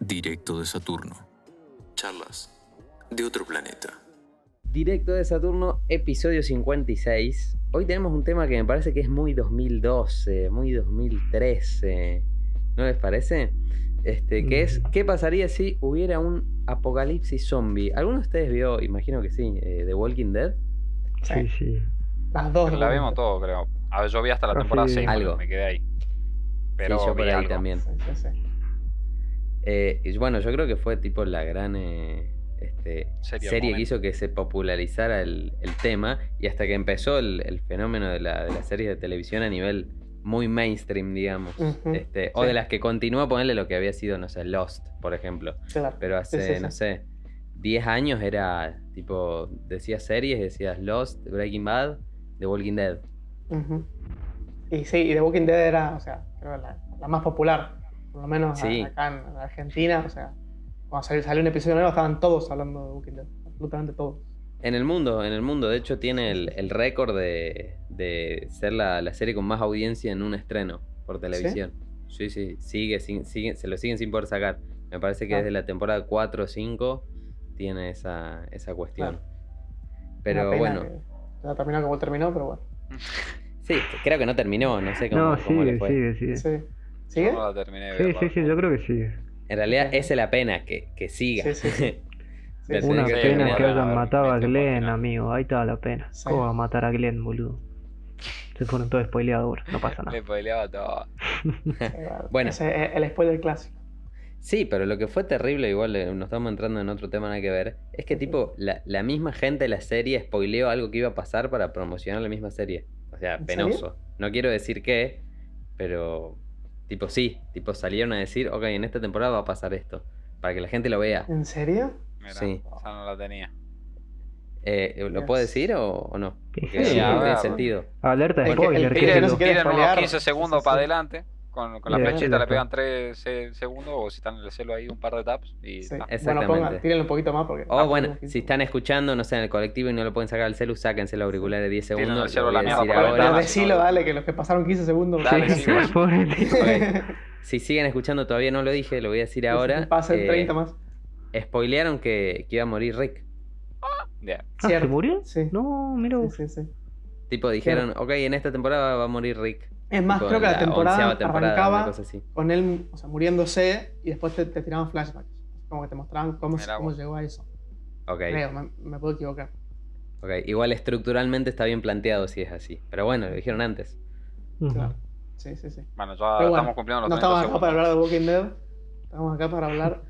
Directo de Saturno. Charlas de otro planeta. Directo de Saturno, episodio 56. Hoy tenemos un tema que me parece que es muy 2012, muy 2013. ¿No les parece? Este, que es, ¿qué pasaría si hubiera un apocalipsis zombie? ¿Alguno de ustedes vio, imagino que sí, eh, The Walking Dead? Sí, sí. Las dos. La vimos todo, creo. A ver, yo vi hasta la Ah, temporada sí. 6, Algo. me quedé ahí. Pero sí, yo por vi ahí algo. también. Sí, sí, sí. Eh, y bueno, yo creo que fue tipo la gran eh, este, Serie serie, que hizo que se popularizara el, el tema y hasta que empezó el, el fenómeno de la, de las series de televisión a nivel muy mainstream, digamos. Este, O de las que continúa ponerle lo que había sido, no sé, Lost, por ejemplo. Claro. Pero hace, no sé, 10 años era tipo, decías series, decías Lost, Breaking Bad, The Walking Dead. Y sí, y The Walking Dead era, o sea, creo la, la más popular. Por lo menos Sí. acá en Argentina, o sea, cuando salió, salió un episodio nuevo estaban todos hablando de The Walking Dead. Absolutamente todos. En el mundo, en el mundo, de hecho tiene el, el récord de, de ser la, la serie con más audiencia en un estreno por televisión. Sí, sí, sigue, sin- sigue, se lo siguen sin poder sacar. Me parece que Ah. desde la temporada 4 o 5 tiene esa, esa cuestión. Pero Una pena bueno, que Ya terminó como terminó, pero bueno. sí, creo que no terminó, no sé cómo, No, cómo le sigue, fue. sigue, sigue. Sí. ¿Sigue? no la terminé Sí, sí, sí, yo creo que sigue. En realidad esa es la pena, que, que siga. Sí, sí, sí, Una que pena que hayan matado a Glenn, amigo. Ahí está la pena. Sí. ¿Cómo va a matar a Glenn, boludo? Se fueron todos spoileados ahora, no pasa nada. Le spoileaba todo. Bueno. Bueno. Ese es el spoiler clásico. Sí, pero lo que fue terrible, igual eh, nos estamos entrando en otro tema nada que ver, es que tipo, la, la misma gente de la serie spoileó algo que iba a pasar para promocionar la misma serie. O sea, ¿En penoso. No quiero decir qué, pero tipo sí, tipo salieron a decir, ok, en esta temporada va a pasar esto, para que la gente lo vea. ¿En serio? Mira, Sí. esa no la tenía. Eh, ¿Lo puedo decir o, o no? Sí, Porque sí, no tiene sentido. Alerta de El spoiler, el ¿qué que es no lo- se quiere Tienen unos spoilear. 15 segundos Sí, sí, para adelante. Con, con la flechita le pegan 3 segundos o si están en el celo ahí un par de taps y. Bueno, Exactamente. pongan, tírenlo un poquito más porque. O Ah, bueno, si están escuchando, no sé, en el colectivo y no lo pueden sacar al celu, sáquense los auriculares 10 Tiren segundos. el celu la mierda por Pero ahora. ventana. decilo, dale, que los que pasaron 15 segundos. Dale, sí. sí, bueno. Pobre tío. Ok. Si siguen escuchando, todavía no lo dije, lo voy a decir ahora. Pasen eh, 30 más. Spoilearon que, que iba a morir Rick. Ya. Ah, ¿se murió? Sí. No, mira Sí, vos. sí, sí. Tipo, dijeron, ok, en esta temporada va a morir Rick. Es más, Tipo, creo que la temporada, temporada, arrancaba cosa así. con él o sea, muriéndose y después te, te tiraban flashbacks. Como que te mostraban cómo, cómo llegó a eso. Ok, Creo, me, me puedo equivocar. ok. Igual estructuralmente está bien planteado si es así. Pero bueno, lo dijeron antes. Claro. Sí, sí, sí. Bueno, ya Pero bueno, estamos cumpliendo los No 30 estamos acá segundos. para hablar de Walking Dead. Estamos acá para hablar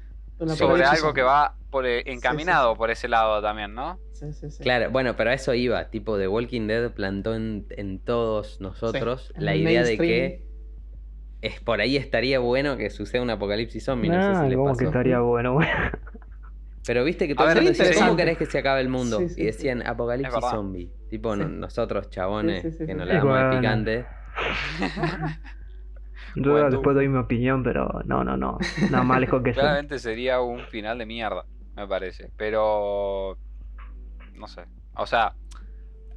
Sobre algo que va por, eh, encaminado sí. por ese lado también, ¿no? Sí, sí, sí. Claro, bueno, pero a eso iba. Tipo, The Walking Dead plantó en, en todos nosotros la idea de que es por ahí estaría bueno que suceda un apocalipsis zombie. No sé si les pasó. que estaría bueno, güey. Pero viste que todos decían, ¿cómo querés que se acabe el mundo? Sí, sí, y decían apocalipsis zombie. Tipo nosotros, chabones, Sí, sí, sí, que nos Sí, la damos de bueno. picante. Yo Bueno, después doy mi opinión, pero no, no, no. Nada más lejos que eso. Claramente sería un final de mierda, me parece. Pero. No sé. O sea.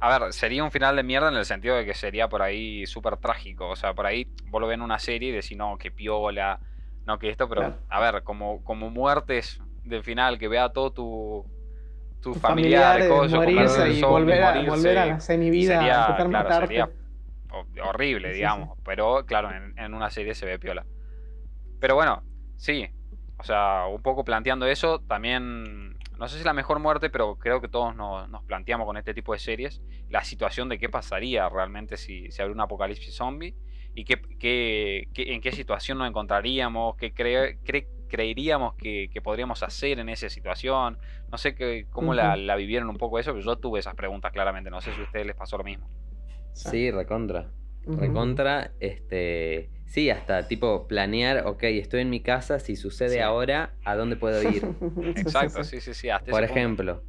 A ver, sería un final de mierda en el sentido de que sería por ahí súper trágico. O sea, por ahí vos lo ves en una serie y decís, no, que piola, no, que esto, pero Claro. a ver, como, como muertes del final, que vea todo tu, tu familiar, coso, morirse y volver a, morirse, volver a la semivida, sería, intentar claro, matarte. sería horrible, Sí, sí, digamos. Pero claro, en, en una serie se ve piola. Pero bueno, sí. O sea, un poco planteando eso, también. No sé si la mejor muerte, pero creo que todos nos, nos planteamos con este tipo de series la situación de qué pasaría realmente si se abre un apocalipsis zombie y qué, qué- qué- en qué situación nos encontraríamos, qué cre- cre- creeríamos que, que podríamos hacer en esa situación. No sé qué, cómo la, Ujú. la vivieron un poco eso, pero yo tuve esas preguntas claramente. No sé si a ustedes les pasó lo mismo. Sí, recontra. Recontra, este. Sí, hasta tipo planear, ok, estoy en mi casa, si sucede Sí. ahora, ¿a dónde puedo ir? Exacto, sí. sí, sí, hasta Por punto. ejemplo,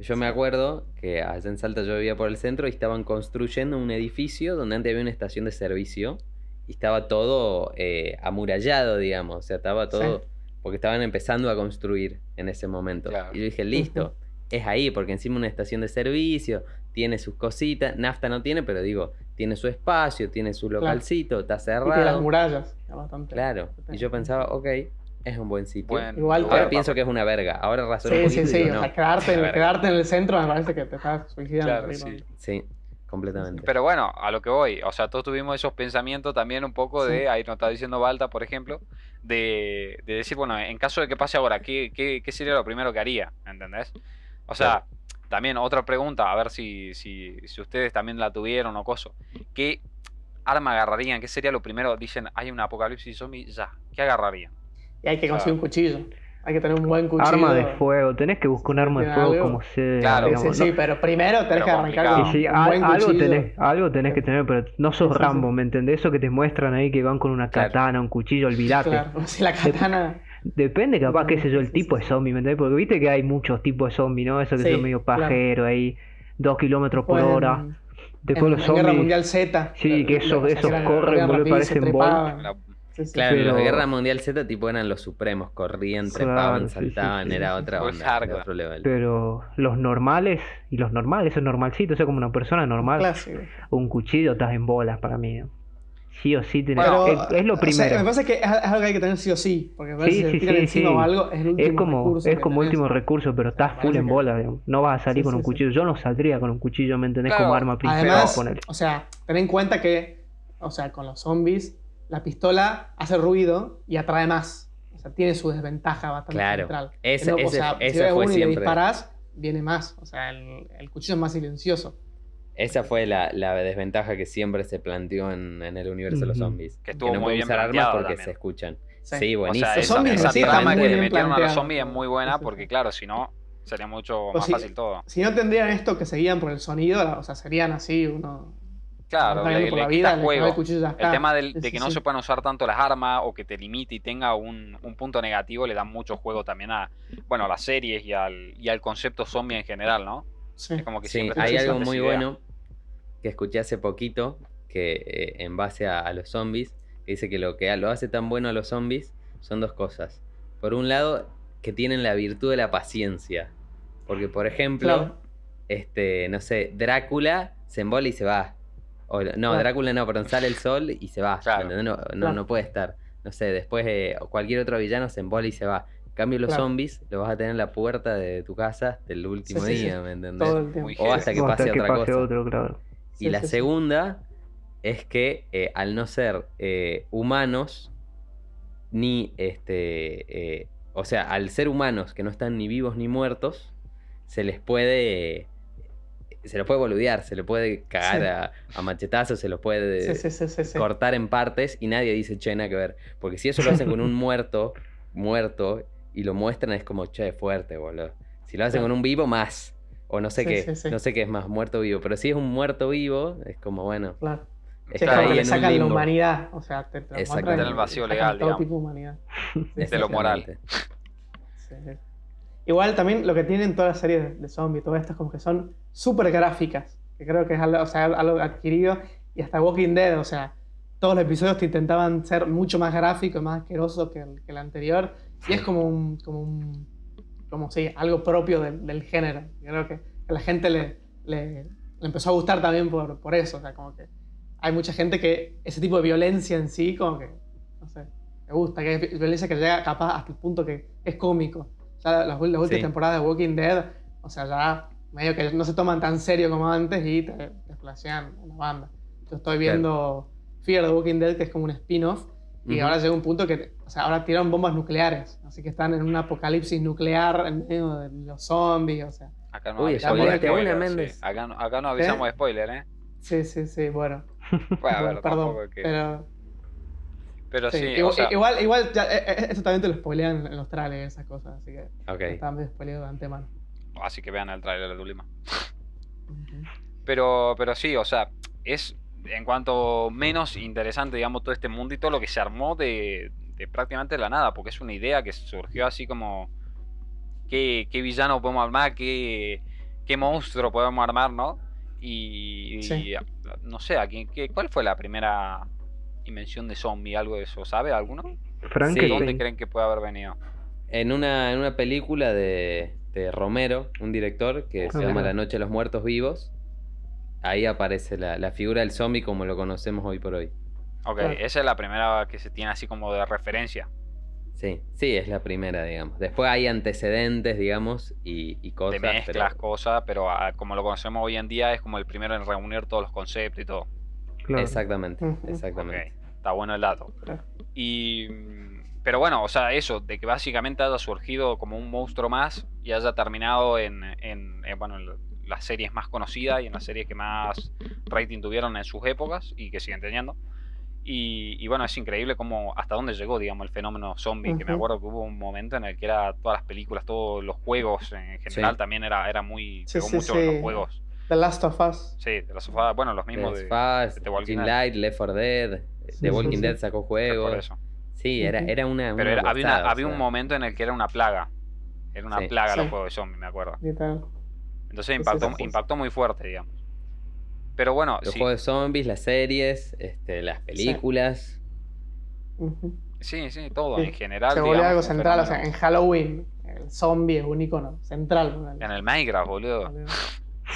yo me acuerdo que allá en Salta yo vivía por el centro y estaban construyendo un edificio donde antes había una estación de servicio y estaba todo eh, amurallado, digamos, o sea, estaba todo porque estaban empezando a construir en ese momento. Claro. Y yo dije, listo, es ahí, porque encima una estación de servicio, tiene sus cositas, nafta no tiene, pero digo, tiene su espacio, tiene su localcito, está Y tiene las cerrado. murallas. es bastante Claro, y yo pensaba, ok, es un buen sitio. Igual, Ahora pienso que es una verga, ahora razono un Sí, sí, poquito y sí. digo, O no, sea, quedarte, quedarte en el centro me parece que te estás suicidando. Claro, sí. Sí, completamente. Pero bueno, a lo que voy, o sea, todos tuvimos esos pensamientos también un poco de, Sí. ahí nos está diciendo Balta, por ejemplo, de, de decir, bueno, en caso de que pase ahora, ¿qué, qué, qué sería lo primero que haría? ¿Entendés? O sea, también otra pregunta, a ver si, si, si ustedes también la tuvieron o coso. ¿Qué arma agarrarían? ¿Qué sería lo primero? Dicen, hay un apocalipsis zombie, ya. ¿Qué agarrarían? Y hay que Claro. conseguir un cuchillo. Hay que tener un buen cuchillo. Arma de fuego, tenés que buscar un arma de fuego algo. como sea. Claro. Sí, digamos, sí, pero primero tenés Pero que arrancar complicado. con Sí, sí, un al- buen algo, cuchillo. tenés, algo tenés que tener, pero no sos Sí, Rambo, sí. ¿me entendés? Eso que te muestran ahí que van con una Claro. katana, un cuchillo, olvidate. Claro, si la katana. Depende, capaz, qué sé yo, el Sí, tipo sí, de zombie, ¿me entendés? Porque viste que hay muchos tipos de zombies, ¿no? Eso que Sí, son medio claro. pajeros ahí, dos kilómetros por hora. Después en, los en zombies. Guerra Mundial Z. Sí, que esos- esos corren, boludo, parecen. La- Sí, sí. Claro, los de Pero- Guerra Mundial Z tipo eran los supremos, corrían, trepaban, saltaban, sí, era sí, otra onda, era otro level. Pero los normales, y los normales, esos normalcitos, o sea, como una persona normal, Clásico. un cuchillo estás en bolas para mí. ¿no? Sí o sí tenés. Pero, es, es lo o sea, primero. me parece que es, algo que hay que tener sí o sí. Porque veces Sí, si sí, te tiran sí, encima sí. o algo, es el último Es como, recurso. es como tenés. último recurso, pero estás Me full en que- bola, digamos. No vas a salir Sí, con sí, un sí. cuchillo. Yo no saldría con un cuchillo, ¿me entendés? Claro, Como arma principal. Poner. o sea, ten en cuenta que, o sea, con los zombies, la pistola hace ruido y atrae más. O sea, tiene su desventaja bastante Claro, central. ese- o ese- sea, si esa ves fue uno y le disparás, viene más. O sea, el, el cuchillo es más silencioso. Esa fue la, la desventaja que siempre se planteó en, en el universo de los zombies. Que estuvo no muy pueden bien usar armas porque también. se escuchan. Sí. Sí, O buenísimo. sea, Los esa, zombies esa sí están trama muy que le metieron a los zombies es muy buena porque, claro, si no, sería mucho más fácil todo. Si no tendrían esto que seguían por el sonido, o sea, serían así, uno. Claro, está le, yendo por le la vida, juego. el cuchillo tema del- de sí, que no sí. se puedan usar tanto las armas o que te limite y tenga un, un punto negativo le da mucho juego también a, bueno, a las series y al, y al concepto zombie en general, ¿no? Sí. Es como que Sí, siempre hay algo muy idea. bueno que escuché hace poquito, que eh, en base a, a los zombies, que dice que lo que lo hace tan bueno a los zombies son dos cosas. Por un lado, que tienen la virtud de la paciencia. Porque, por ejemplo, Claro. este, no sé, Drácula se embola y se va. O, no, Claro. Drácula no, perdón, sale el sol y se va. No, no, Claro. no puede estar. No sé, después eh, cualquier otro villano se embola y se va. En cambio, los Claro. zombies los vas a tener en la puerta de tu casa hasta el último Sí, sí, sí. día, ¿me entendés? Todo el tiempo. Muy O hasta que hasta pase que otra pase cosa. otro, claro. Y Sí, la sí, sí. segunda es que eh, al no ser eh, humanos, ni este. eh, o sea, al ser humanos que no están ni vivos ni muertos, se les puede. se los puede boludear, se les puede cagar Sí. a, a machetazos, se los puede Sí, sí, sí, sí, sí. cortar en partes y nadie dice, che, nada que ver. Porque si eso lo hacen con un muerto, muerto, y lo muestran, es como, che, fuerte, boludo. Si lo hacen Claro. con un vivo, más. O no sé Sí, qué, sí, sí. no sé qué es más, muerto vivo. Pero si es un muerto vivo, es como, bueno, Claro. Sí, está es como ahí que le en un sacan la limbo. humanidad. O sea, te, te lo Exactamente. muestran En el vacío legal, todo tipo de humanidad. De lo moral. Exactamente. sí, sí. Igual también lo que tienen todas las series de, de zombies, todo esto es como que son súper gráficas. Que creo que es algo, o sea, algo adquirido. Y hasta Walking Dead, o sea, todos los episodios te intentaban ser mucho más gráficos, más asquerosos que el, que el anterior. Y es como un, como un, como sí, algo propio del, del género. Yo creo que a la gente le, le, le empezó a gustar también por, por eso. O sea, como que hay mucha gente que ese tipo de violencia en sí, como que, no sé, me gusta. Que es violencia que llega capaz hasta el punto que es cómico. Ya las, las últimas Sí. temporadas de Walking Dead, o sea, ya medio que no se toman tan serio como antes y te, te flashean una banda. Yo estoy viendo Fear the Walking Dead, que es como un spin-off, y ahora llega un punto que, o sea, ahora tiraron bombas nucleares, así que están en un apocalipsis nuclear en medio de los zombies, o sea. Acá no Uy, spoiler, Méndez. sí. Acá, no- acá no avisamos de spoiler, ¿eh? Sí, sí, sí, bueno. Puede bueno, haber, perdón, tampoco es que- pero Pero sí, sí, igual, o sea, igual, igual ya, eh, eh, eso también te lo spoilean en los trailers, esas cosas, así que Ok. está medio spoileado de antemano. así que vean el trailer de. Ujú. Pero, pero sí, o sea, es en cuanto menos interesante, digamos, todo este mundo y todo lo que se armó de, de prácticamente la nada, porque es una idea que surgió así como qué, qué villano podemos armar, qué, qué monstruo podemos armar, ¿no? Y, Sí. y, no sé, ¿a quién- qué, ¿cuál fue la primera invención de zombie? ¿Algo de eso? ¿Sabe alguno? Sí. ¿De Frankenstein. dónde creen que puede haber venido? En una, en una película de, de Romero, un director que se Ah, llama. La Noche de los Muertos Vivos, ahí aparece la, la figura del zombie como lo conocemos hoy por hoy. Ok, esa es la primera que se tiene así como de referencia. Sí, sí, es la primera, digamos. Después hay antecedentes, digamos, y, y cosas. de mezclas, pero- cosas, pero ah, como lo conocemos hoy en día es como el primero en reunir todos los conceptos y todo. Claro. Exactamente, exactamente. Ok, está bueno el dato. Y. Pero bueno, o sea, eso, de que básicamente haya surgido como un monstruo más y haya terminado en, en, en, bueno, en las series más conocidas y en las series que más rating tuvieron en sus épocas y que siguen teniendo. Y, y bueno, es increíble cómo hasta dónde llegó, digamos, el fenómeno zombie, que me acuerdo que hubo un momento en el que era todas las películas, todos los juegos en general Sí. también era, era muy... Sí, pegó sí, mucho los juegos. The Last of Us. Sí, de la sofá, bueno, los mismos de... There's Fast, de The Walking Dead. Light, Left 4 Dead, Sí, The Walking sí. Dead sacó por juegos. eso. Sí, era, era una. Pero una era- había, una- había un momento en el que era una plaga. Era una Sí. plaga Sí. los juegos de zombies, me acuerdo. Literal. Entonces impactó, impactó muy fuerte, digamos. Pero bueno, Los sí, juegos de zombies, las series, este, las películas. Sí, sí, todo Sí. en general. Se volvió digamos, algo central, o sea, en Halloween, el zombie es un icono central. En el Minecraft, boludo.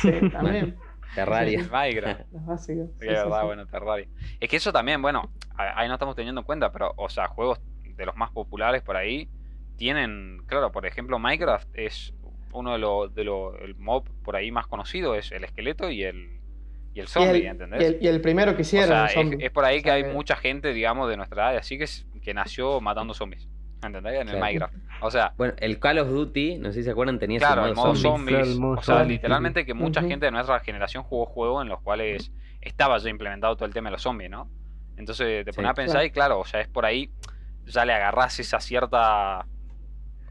Sí, también. Terraria. El Minecraft. Los básicos. Sí, Sí, verdad, sí. bueno, Terraria. Es que eso también, bueno, ahí no estamos teniendo en cuenta, pero, o sea, juegos de los más populares por ahí tienen, claro, por ejemplo, Minecraft es uno de los, de el mob por ahí más conocido, es el esqueleto y el, y el Y zombie, el, ¿entendés? y el- y el primero que O hicieron, sea, el es, por ahí O que sea, hay mucha gente, digamos, de nuestra edad, así que, es- que nació matando zombies. ¿Entendés? En el. Minecraft. O sea, Bueno, el Call of Duty, no sé si se acuerdan, tenía claro, ese el modo zombies. El modo o sea, zombies, literalmente que mucha gente de nuestra generación jugó juegos en los cuales estaba ya implementado todo el tema de los zombies, ¿no? Entonces te Sí. pones a pensar Claro. y claro, o sea, es por ahí, ya le agarrás esa cierta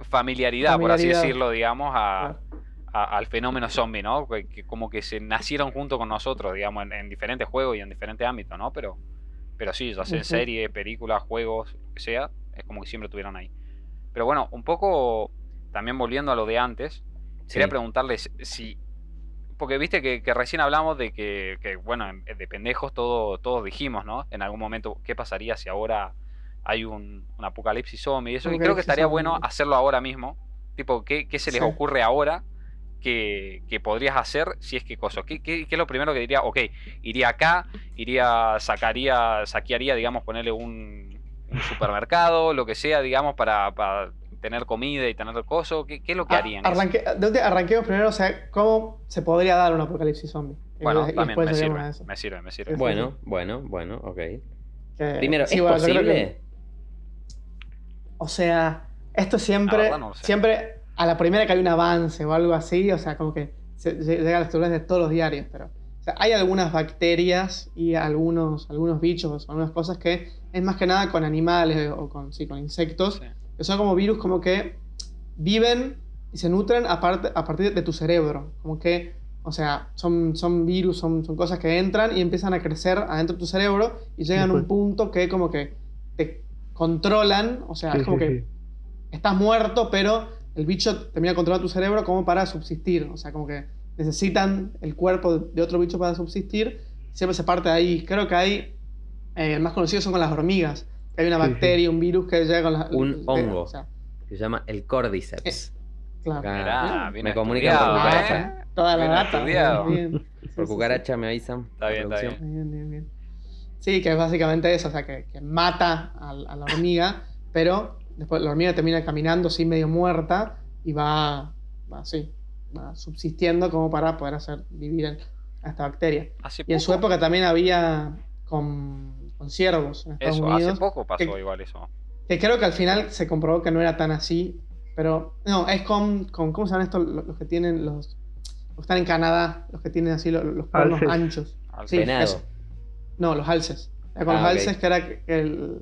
familiaridad, por así decirlo, digamos, a, al fenómeno zombie, ¿no? Que, que como que se nacieron junto con nosotros, digamos, en, en diferentes juegos y en diferentes ámbitos, ¿no? Pero, pero sí, ya sea en Ujú. serie, películas, juegos, lo que sea, es como que siempre estuvieron ahí. Pero bueno, un poco también volviendo a lo de antes, quería Sí. preguntarles si. Porque viste que, que recién hablamos de que, que, bueno, en- de pendejos todo, todos dijimos, ¿no? En algún momento, ¿qué pasaría si ahora hay un, un apocalipsis zombie y eso? Y creo que estaría zombie. bueno hacerlo ahora mismo. Tipo, ¿qué, qué se les Sí. ocurre ahora que, que podrías hacer si es que cosa? ¿Qué, qué, qué es lo primero que diría? Ok, iría acá, iría, sacaría, saquearía, digamos, ponerle un, un supermercado, lo que sea, digamos, para, para tener comida y tener coso. ¿Qué, qué es lo que Ah, harían? arranque- ¿de dónde arranquemos primero? O sea, ¿cómo se podría dar un apocalipsis zombie? Bueno, y también me sirve, me sirve, me sirve. Bueno, bueno, bueno, ok. Primero, sí, ¿es bueno, yo creo posible? O sea, esto siempre, verdad no sé. siempre a la primera que hay un avance o algo así, o sea, como que se- se- llega a las titulares de todos los diarios, pero o sea, hay algunas bacterias y algunos, algunos bichos, algunas cosas que es más que nada con animales o con, sí, con insectos, Sí. que son como virus como que viven y se nutren a, part- a partir de tu cerebro. Como que, o sea, son, son virus, son, son cosas que entran y empiezan a crecer adentro de tu cerebro y llegan a un punto que como que te controlan, o sea, Sí, es como sí, que sí. estás muerto, pero el bicho termina controlando tu cerebro como para subsistir. O sea, como que necesitan el cuerpo de otro bicho para subsistir. Siempre se parte de ahí. Creo que hay, eh, el más conocido son con las hormigas. que Hay una Sí, sí. bacteria, un virus que llega con las... Un eh, hongo. o sea, Se llama el Cordyceps. claro. Acá Mirá, me comunican por cucaracha. ¿eh? Toda la Bien data. estudiado. Bien, Por cucaracha me avisan. Está bien, está. Bien, bien, bien. Sí, que es básicamente eso, o sea, que, que mata a, a la hormiga, pero después la hormiga termina caminando así medio muerta y va, va así, va subsistiendo como para poder hacer vivir en- a esta bacteria. Hace Y en su poco- época también había con, con ciervos en Estados Eso, Unidos, hace poco pasó que- igual eso. que creo que al final se comprobó que no era tan así, pero no, es con, con ¿cómo se llaman estos? Los, los que tienen los, los que están en Canadá, los que tienen así los, los cuernos anchos. Al- Sí, eso. No, los alces. Era con Ah, los ok. alces, que era el,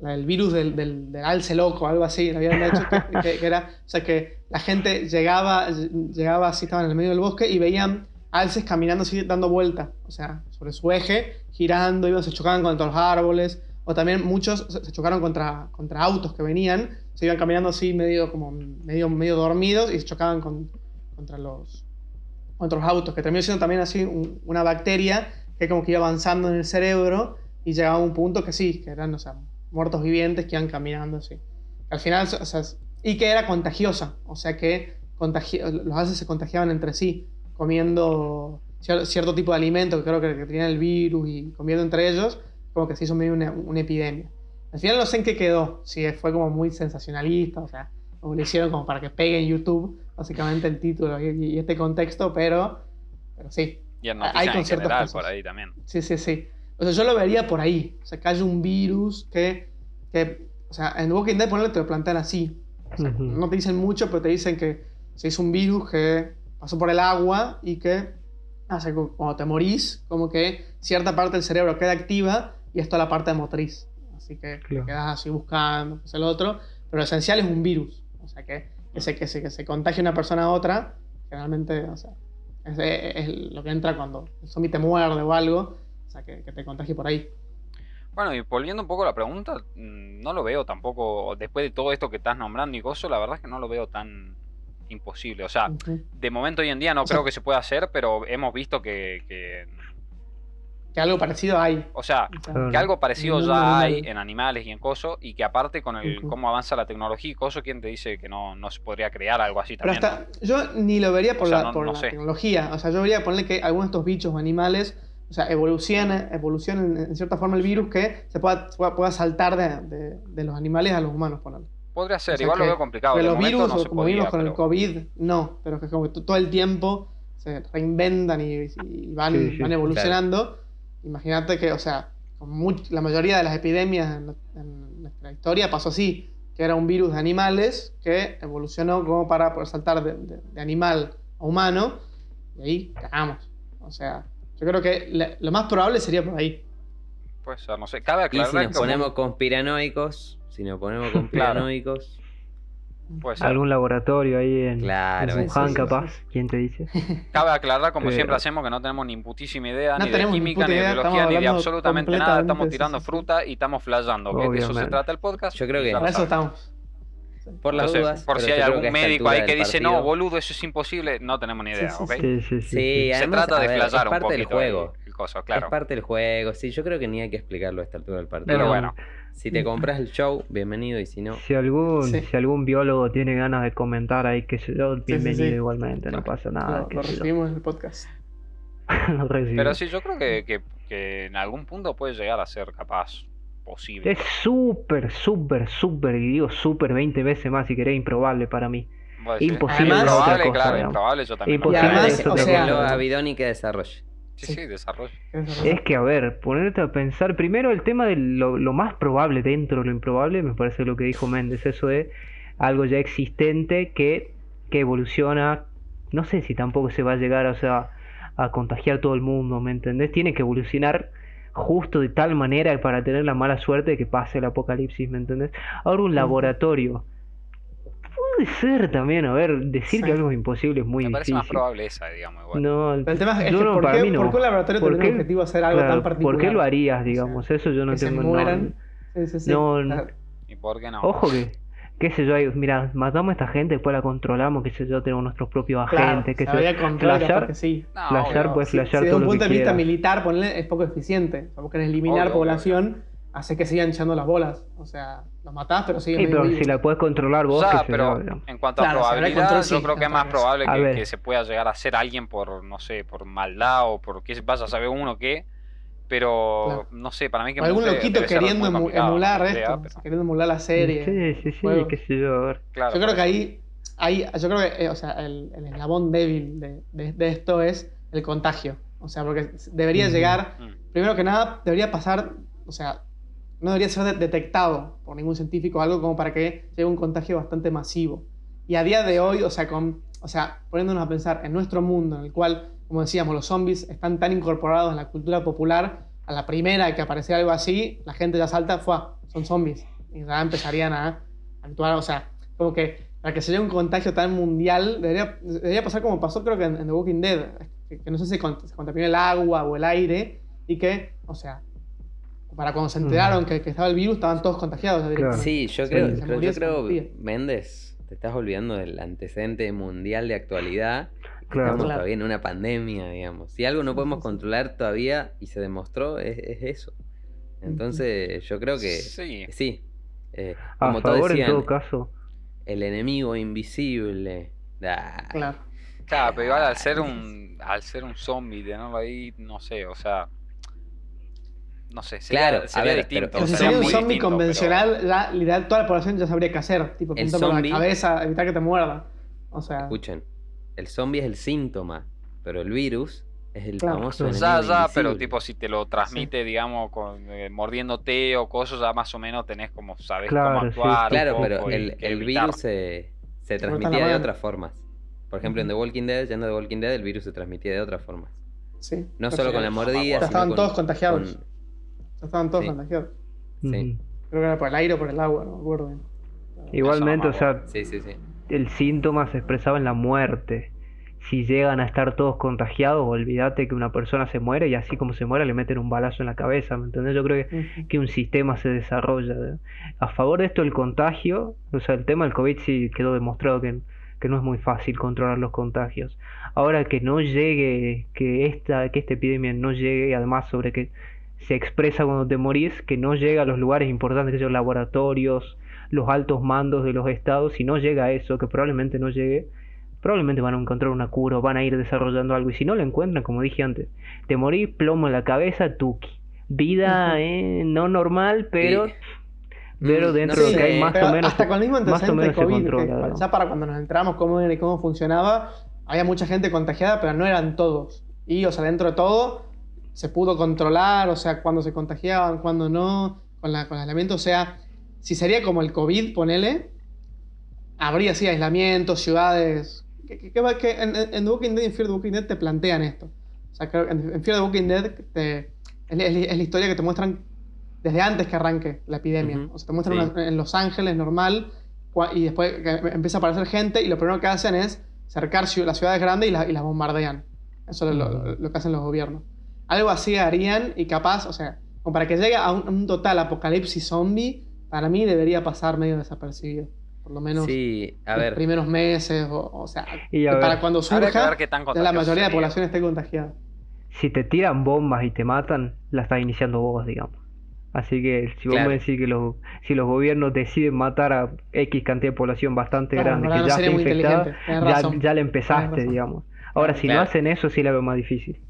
el virus del, del, del alce loco, algo así, le habían hecho, que, que- que era, o sea, que la gente llegaba, llegaba así, estaban en el medio del bosque y veían alces caminando así, dando vuelta, o sea, sobre su eje, girando, iban, se chocaban contra los árboles, o también muchos se, se chocaron contra, contra autos que venían, se iban caminando así medio como medio, medio dormidos y se chocaban con- contra los contra los autos, que terminó siendo también así un- una bacteria que como que iba avanzando en el cerebro y llegaba a un punto que sí, que eran o sea, muertos vivientes que iban caminando así. Al final, o sea, y que era contagiosa, o sea que contagi- los haces se contagiaban entre sí, comiendo cier- cierto tipo de alimento que creo que, que tenían el virus y comiendo entre ellos, como que se hizo medio una, una epidemia. Al final no sé en qué quedó, si fue como muy sensacionalista, o sea, como lo hicieron como para que pegue en YouTube, básicamente el título y, y este contexto, pero, pero sí, Y en Hay noticias con en ciertos general por ahí también. Sí, sí, sí. O sea, yo lo vería por ahí. O sea, que haya un virus que, que o sea, en The Walking Dead ponele, te lo plantean así. O sea, Ujú. No te dicen mucho, pero te dicen que se hizo un virus que pasó por el agua y que hace que cuando te morís, como que cierta parte del cerebro queda activa y esto es la parte motriz. Así que Claro. te quedas así buscando, pues el otro. Pero lo esencial es un virus. O sea, que, que, se, que, se, que se contagie una persona a otra, generalmente, o sea, es, es lo que entra cuando el zombie te muerde o algo. O sea, que, que te contagie por ahí. Bueno, y volviendo un poco a la pregunta, mm, no lo veo tampoco, después de todo esto que estás nombrando y gozo, la verdad es que no lo veo tan imposible. O sea, de momento hoy en día no O sea- creo que se pueda hacer, pero hemos visto que, que- Que algo parecido hay. o sea, que algo parecido ya hay en animales y en coso, y que aparte con el cómo avanza la tecnología y coso, ¿quién te dice que no, no se podría crear algo así Pero también? hasta, yo ni lo vería por O sea, la, no- por no la sé. tecnología. O sea, yo vería ponerle que algunos de estos bichos o animales, o sea, evolucionen, evolucionen en cierta forma el virus que se pueda, pueda, pueda saltar de, de- de los animales a los humanos, ponerle. Podría ser, O sea igual lo que- veo complicado. De los virus, no o se como vimos con el pero- COVID, no. Pero que es como que todo el tiempo se reinventan y, y van, Sí, sí, van evolucionando. Imagínate que, o sea, con much- la mayoría de las epidemias en, en nuestra historia pasó así, que era un virus de animales que evolucionó como para poder saltar de, de- de animal a humano, y ahí cagamos. O sea, yo creo que la- lo más probable sería por ahí. Puede ser, no sé. Cabe Y aclarar si nos que ponemos conspiranoicos, si nos ponemos conspiranoicos, puede ser. Algún laboratorio ahí en, claro, en sí, Wuhan, sí, capaz. sí. ¿Quién te dice? Cabe aclarar, como Pero- siempre hacemos, que no tenemos ni putísima idea No ni de química, ni de idea, biología, estamos ni de absolutamente nada. Estamos tirando sí, sí, sí. fruta y estamos flayando. Que de eso se trata el podcast. Yo creo que- Para eso estamos. por las Entonces, dudas. por pero si hay algún médico ahí del que dice, no, boludo, eso es imposible, no tenemos ni idea, Sí, sí, ¿ok? Sí, sí, sí. Sí, Se además, trata de ver, es un parte del poquito el- juego. el coso, claro. Es parte del juego, sí, yo creo que ni hay que explicarlo a esta altura del partido. Pero bueno, Si te compras el show, bienvenido, y si no, Si algún, Sí. si algún biólogo tiene ganas de comentar ahí, que sé yo, bienvenido sí. igualmente, no pasa nada. Lo, qué lo recibimos en el podcast. Lo recibimos. pero sí, yo creo que, que- que en algún punto puede llegar a ser capaz posible. Es súper, súper, súper, y digo súper 20 veces más si querés, improbable para mí. Imposible improbable, cosa, claro, digamos. improbable, yo también. lo Imposible además, o sea, déjenlo cosa. a Bidoni que desarrolle. Sí, sí, desarrollo. Es que, a ver, ponerte a pensar, primero el tema de lo, lo más probable dentro de lo improbable, me parece lo que dijo Méndez, eso de algo ya existente que, que evoluciona, no sé si tampoco se va a llegar o sea, a contagiar todo el mundo, ¿me entendés? Tiene que evolucionar justo de tal manera para tener la mala suerte de que pase el apocalipsis, ¿me entendés? Ahora un laboratorio. Puede ser también, a ver, decir Sí. que algo es imposible es muy Me parece difícil. más probable esa, digamos, igual. No, Pero el tema es no, que no, ¿por, para qué, mí no. por qué un laboratorio ¿Por tendría qué- el objetivo de hacer algo Claro, tan particular? ¿Por qué lo harías, sea, digamos? Eso yo no que se tengo mueran. Sí, sí, sí. No, Claro. ¿Y por qué no? Ojo que, qué sé yo, hay- mira, matamos a esta gente, después la controlamos, qué sé yo, tenemos nuestros propios Claro, agentes, qué se sé yo. que sí. No, flashear, obvio. pues Si- flashear si desde todo un lo punto que de vista militar, ponle, es poco eficiente. O vos querés eliminar Obvio, población, hace que sigan echando las bolas. O sea, los matás, pero siguen Sí, pero vivos. si la puedes controlar vos, pero en cuanto Claro, a habrá probabilidad, control, sí, yo creo que es más probable que, se pueda llegar a ser alguien por, no sé, por maldad o por qué vaya a saber uno qué. Pero, Claro. no sé, para mí que O algún loquito queriendo emu- emular esto, idea, pero- queriendo emular la serie. Sí, sí, sí, qué sé yo, a ver. claro, Yo creo que ahí, ahí yo creo que, eh, o sea, el, el eslabón débil de, de- de esto es el contagio. O sea, porque debería llegar, Mm. primero que nada, debería pasar, o sea, no debería ser de- detectado por ningún científico algo como para que llegue un contagio bastante masivo. Y a día de hoy, o sea, con, o sea, poniéndonos a pensar en nuestro mundo, en el cual, como decíamos, los zombies están tan incorporados en la cultura popular, a la primera que aparecía algo así, la gente ya salta, fue, son zombies. Y ya empezarían a actuar, o sea, como que para que se un contagio tan mundial, debería, debería pasar como pasó creo que en, The Walking Dead, que, no sé si se contaminó el agua o el aire, y que, o sea, para cuando se enteraron que, que estaba el virus, estaban todos contagiados. Sí, yo Sí, creo, murió, yo creo. Méndez, te estás olvidando del antecedente mundial de actualidad. Claro. Estamos Claro. todavía en una pandemia, digamos. Si algo no podemos Sí, sí. controlar todavía y se demostró, es, es eso. Entonces, yo creo que Sí. sí. Eh, A como todos favor, en todo caso. el enemigo invisible. Ah, Claro. Claro, pero igual al ser un al ser un zombie, tenerlo ahí, no sé, o sea, no sé, sería, Claro, a sería ver, distinto. pero Pero si el sería un zombie- convencional, ya, literal, toda la población ya sabría qué hacer. Tipo, El zombie- la cabeza, evitar que te muerda. O sea, Escuchen, el zombie es el síntoma, pero el virus es el Claro. famoso pero- enemigo ya, ya, pero invisible. tipo si te lo transmite, digamos, con, eh, mordiéndote o cosas, ya más o menos tenés como, sabes Claro, cómo actuar. Claro, pero el, virus se, se la transmitía de otras formas. Por ejemplo, en The Walking Dead, yendo de Walking Dead, el virus se transmitía de otras formas. sí. No Pero solo con la mordida, sino estaban con- todos contagiados. con- estaban todos Sí. contagiados. Sí. Creo que era por el aire o por el agua, no me acuerdo. Igualmente, o sea, Sí, sí, sí. el síntoma se expresaba en la muerte. Si llegan a estar todos contagiados, olvídate que una persona se muere y así como se muere le meten un balazo en la cabeza, ¿me entendés? Yo creo que, que un sistema se desarrolla. ¿eh? A favor de esto el contagio, o sea, el tema del COVID sí quedó demostrado que, que no es muy fácil controlar los contagios. Ahora que no llegue, que esta, que esta epidemia no llegue, además sobre que se expresa cuando te morís, que no llega a los lugares importantes, que son laboratorios, los altos mandos de los estados, si no llega a eso, que probablemente no llegue, probablemente van a encontrar una cura o van a ir desarrollando algo. Y si no lo encuentran, como dije antes, te morís, plomo en la cabeza, tuki. Vida eh, no normal, pero, pero Mm, dentro no de lo que hay más o menos. hasta con el mismo más o antecedente de menos se COVID, controla. ya para cuando nos enteramos cómo era y cómo funcionaba, había mucha gente contagiada, pero no eran todos. Y, o sea, dentro de todo, se pudo controlar, o sea, cuando se contagiaban, cuando no, con, la, con el aislamiento. O sea, si sería como el COVID, ponele, habría así aislamiento, ciudades. Que, que- que- en, en The Walking Dead y en Fear the Walking Dead te plantean esto. O sea, creo que en, Fear the Walking Dead te- es, es- es la historia que te muestran desde antes que arranque la epidemia. Ujú, O sea, te muestran sí. una- en Los Ángeles normal y después que empieza a aparecer gente y lo primero que hacen es cercar las ciudades grandes y, la- y las bombardean. Eso es lo, lo- lo que hacen los gobiernos. Algo así harían y capaz, o sea, como para que llegue a un, un total apocalipsis zombie, para mí debería pasar medio desapercibido. Por lo menos Sí, a los primeros meses, o, o sea, Y a que para ver, cuando que surja, tan ya la mayoría de la población esté contagiada. Si te tiran bombas y te matan, la estás iniciando vos, digamos. Así que si vos Claro. me decís que los, si los gobiernos deciden matar a X cantidad de población bastante Claro, grande que no ya está infectada, ya, ya le empezaste, digamos. Ahora, si Claro. no hacen eso, sí la veo más difícil.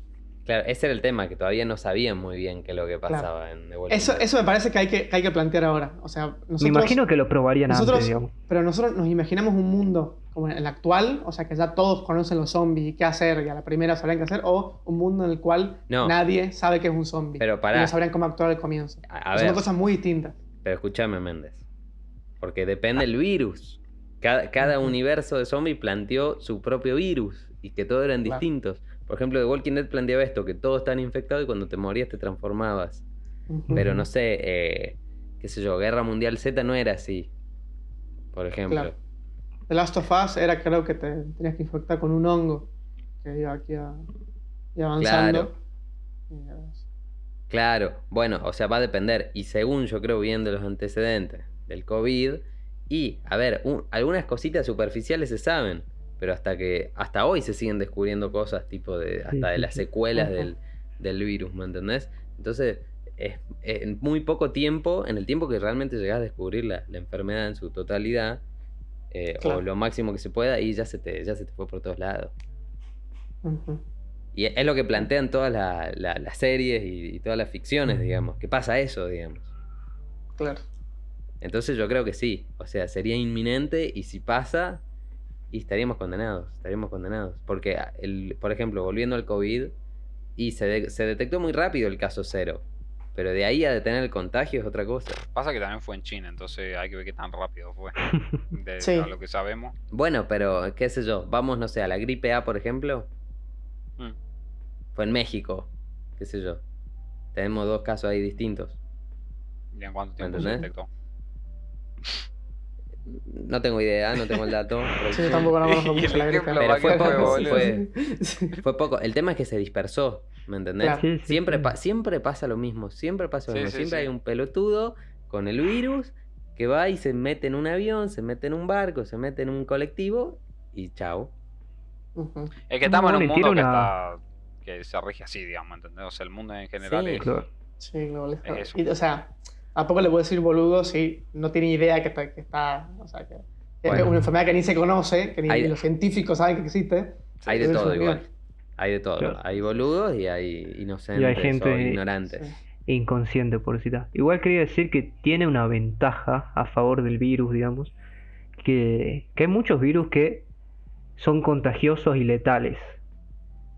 Claro, ese era el tema, que todavía no sabían muy bien qué es lo que pasaba en The Walking Eso, Dead. eso me parece que hay que, que hay que plantear ahora. O sea, nosotros, Me imagino que lo probarían nosotros, antes, digamos. pero nosotros nos imaginamos un mundo como el actual, o sea, que ya todos conocen los zombies y qué hacer, y a la primera sabrían qué hacer, o un mundo en el cual No. nadie sabe que es un zombie. Pero pará. Y no sabrían cómo actuar al comienzo. A, a Son ver, cosas muy distintas. pero escúchame, Méndez. Porque depende del virus. Cada, cada universo de zombie planteó su propio virus y que todos eran Claro. distintos. Por ejemplo, The Walking Dead planteaba esto, que todos están infectados y cuando te morías te transformabas. Pero no sé, eh, qué sé yo, Guerra Mundial Z no era así. Por ejemplo. Claro. The Last of Us era creo que te tenías que infectar con un hongo que iba aquí a, iba avanzando. Eh, Claro, bueno, o sea, va a depender. Y según yo creo, viendo los antecedentes del COVID, y, a ver, un- algunas cositas superficiales se saben, pero hasta que, hasta hoy se siguen descubriendo cosas tipo de, hasta de las secuelas del, del virus, ¿me entendés? Entonces, es, en muy poco tiempo, en el tiempo que realmente llegás a descubrir la, la enfermedad en su totalidad, eh, o lo máximo que se pueda, y ya se te, ya se te fue por todos lados. Y es lo que plantean todas la- la- las series y, y todas las ficciones, digamos. Que pasa eso, digamos. Claro. Entonces yo creo que sí. O sea, sería inminente y si pasa, y estaríamos condenados. Estaríamos condenados. Porque, ah, el, por ejemplo, volviendo al COVID, y se, de- se detectó muy rápido el caso cero. Pero de ahí a detener el contagio es otra cosa. Pasa que también fue en China, entonces hay que ver qué tan rápido fue. De Sí. lo que sabemos. Bueno, pero qué sé yo. Vamos, no sé, a la gripe A, por ejemplo. Mm. Fue en México. Qué sé yo. Tenemos dos casos ahí distintos. ¿Y en cuánto tiempo se detectó? No tengo idea, no tengo el dato. Sí, yo tampoco la conozco mucho la gripe. Pero fue poco, boludo. fue-. Fue poco. El tema es que se dispersó, ¿me entendés? Claro. Sí, sí, siempre, sí. pa- siempre pasa lo mismo, siempre pasa lo Sí, mismo. sí, siempre sí. hay un pelotudo con el virus que va y se mete en un avión, se mete en un barco, se mete en un colectivo y chao. Es que estamos en un mundo que una- está. que se rige así, digamos, ¿entendés? O sea, el mundo en general Sí. es. Claro. Sí, globalizado. Es o sea, tampoco le puedo decir boludo si no tiene idea que está, que está o sea, que Es Bueno. una enfermedad que ni se conoce, que ni Hay- los científicos saben que existe. Hay de todo igual. Hay de todo. Claro. Hay boludos y hay inocentes Y hay gente- o ignorantes. Sí. inconsciente por citar. Igual quería decir que tiene una ventaja a favor del virus, digamos, que, que hay muchos virus que son contagiosos y letales.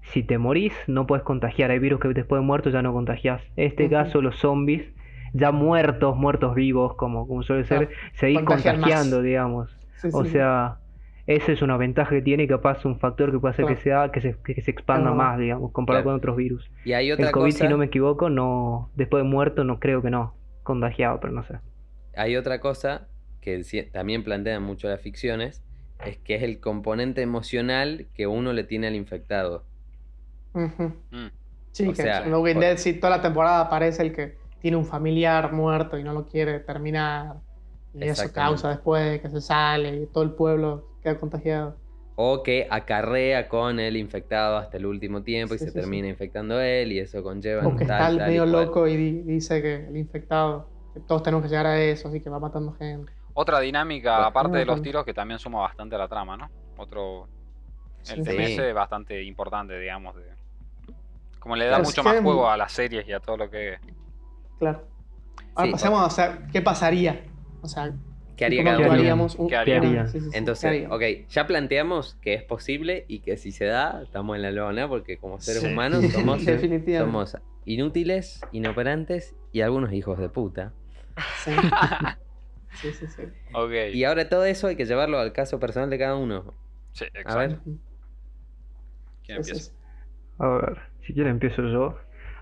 Si te morís, no puedes contagiar. Hay virus que después de muerto ya no contagias. En este caso, los zombies, ya muertos, muertos vivos, como, como suele ser, contagian más. contagiando, digamos. Sí, O sí. sea, esa es una ventaja que tiene y capaz un factor que puede hacer Claro. que, sea, que, se, que se expanda Claro. más, digamos, comparado Claro. con otros virus. Y hay otra El COVID, cosa. si no me equivoco, no después de muerto, no creo que no. Contagiado, pero no sé. Hay otra cosa que también plantean mucho las ficciones, es que es el componente emocional que uno le tiene al infectado. Ujú. Mm. Sí, O que sea, en The Walking por- Dead sí, toda la temporada aparece el que tiene un familiar muerto y no lo quiere terminar. Y eso causa después que se sale y todo el pueblo queda contagiado. O que acarrea con el infectado hasta el último tiempo y Sí, se sí, termina infectando él y eso conlleva O que tal, está el tal y medio loco y di- dice que el infectado, que todos tenemos que llegar a eso, así que va matando gente. Otra dinámica, Bueno, aparte de los tiros, que también suma bastante a la trama, ¿no? Otro. El Sí. TMS Sí. bastante importante, digamos. De... Como le da Claro, mucho es más que- juego a las series y a todo lo que. Claro. Ahora Sí, pasemos a, o sea, ¿qué pasaría? O sea, ¿Qué haría ¿cómo cada ¿Qué uno? Un- ¿Qué harían? una- sí, sí, ¿qué Entonces, haríamos? ok, ya planteamos que es posible y que si se da, estamos en la lona porque como seres Sí. humanos somos, inútiles, inoperantes y algunos hijos de puta. Sí. sí, sí, sí. Ok. Y ahora todo eso hay que llevarlo al caso personal de cada uno. Sí, A exacto. ver, ¿Quién empieza? A ver, si quiere empiezo yo.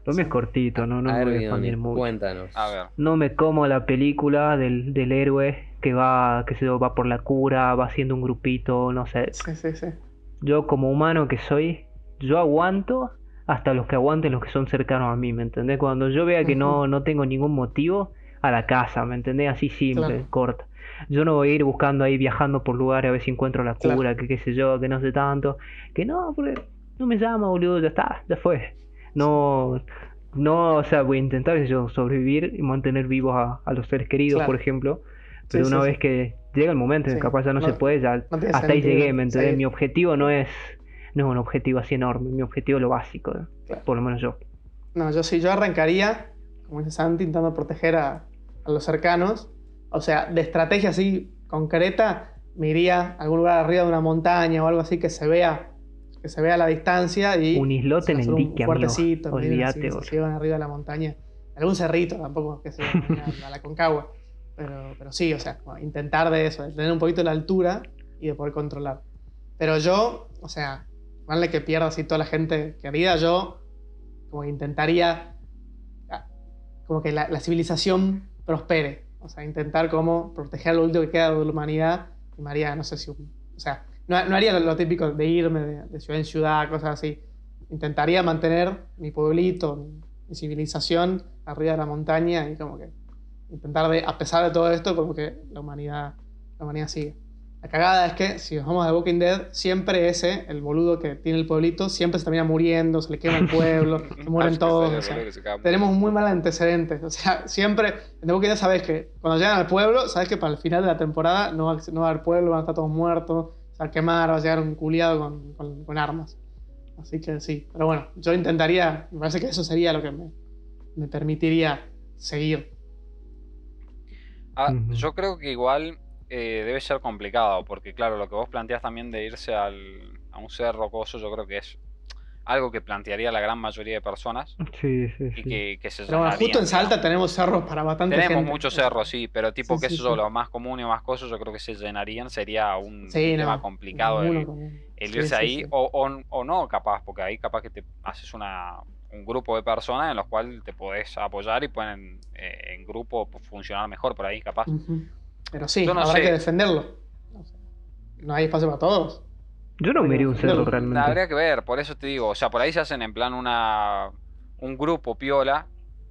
Lo mío es cortito, no, no a me ver, voy a expandir mucho. cuéntanos. A ver. No me como la película del, del héroe que va, que se va por la cura, va haciendo un grupito, no sé. Sí, sí, sí. Yo como humano que soy, yo aguanto hasta los que aguanten los que son cercanos a mí, ¿me entendés? Cuando yo vea que no, no tengo ningún motivo, a la casa, ¿me entendés? Así simple, Claro. corta. Yo no voy a ir buscando ahí, viajando por lugares a ver si encuentro la Claro. cura, que qué sé yo, que no sé tanto. Que no, porque no me llama, boludo, ya está, ya fue. No, no, o sea, voy a intentar yo, sobrevivir y mantener vivos a, a los seres queridos, Claro. por ejemplo. Pero Sí, una sí, vez sí. que llega el momento capaz ya no, No- se puede, ya no hasta ahí llegué, ¿me entendés? seguir. Mi objetivo no es, no es un objetivo así enorme, mi objetivo es lo básico, ¿eh? Claro. por lo menos yo. No, yo sí, yo arrancaría, como dice Santi, intentando proteger a, a los cercanos. O sea, de estrategia así concreta, me iría a algún lugar arriba de una montaña o algo así que se vea, que se vea a la distancia y Un islote en el hacer un dique, amigo. Olvídate, así, se llevan arriba de la montaña. Algún cerrito tampoco, que sea a, a la Concagua. Pero, pero sí, o sea, como intentar de eso, de tener un poquito la altura y de poder controlar. Pero yo, o sea, vale que pierda así toda la gente querida, yo como que intentaría ah, como que la, la civilización prospere. O sea, intentar como proteger lo último que queda de la humanidad. Y me haría, no sé si... o sea, no, no haría lo, típico de irme de, de ciudad en ciudad, cosas así. Intentaría mantener mi pueblito, mi, mi civilización arriba de la montaña y como que intentar de, a pesar de todo esto, como que la humanidad, la humanidad sigue. La cagada es que si nos vamos a The Walking Dead, siempre ese, el boludo que tiene el pueblito, siempre se termina muriendo, se le quema el pueblo, se mueren Ah, todos. o sea, tenemos muy mal antecedentes. O sea, siempre en The Walking Dead sabes que cuando llegan al pueblo, sabes que para el final de la temporada no va, no va a haber pueblo, van a estar todos muertos, a quemar, va a llegar un culiado con, con- con armas. Así que sí. Pero bueno, yo intentaría, me parece que eso sería lo que me, me permitiría seguir. Ah, yo creo que igual eh, debe ser complicado, porque claro, lo que vos planteas también de irse al, a un ser rocoso, yo creo que es algo que plantearía la gran mayoría de personas Sí, sí, y sí. que, que se Pero bueno, justo en Salta tenemos cerros para bastante Tenemos gente. muchos cerros, sí, pero tipo, Sí, que sí, eso, sí. lo más común y más cosas, yo creo que se llenarían, sería un Sí, tema no, complicado el, irse sí, ahí, sí. O, o- o no, capaz, porque ahí capaz que te haces una, un grupo de personas en los cuales te podés apoyar y pueden eh, en grupo funcionar mejor por ahí, capaz. Pero sí, no habrá sé. que defenderlo. O no hay espacio para todos. Yo no me iría un cerro No, realmente. Habría que ver, por eso te digo, o sea, por ahí se hacen en plan una un grupo piola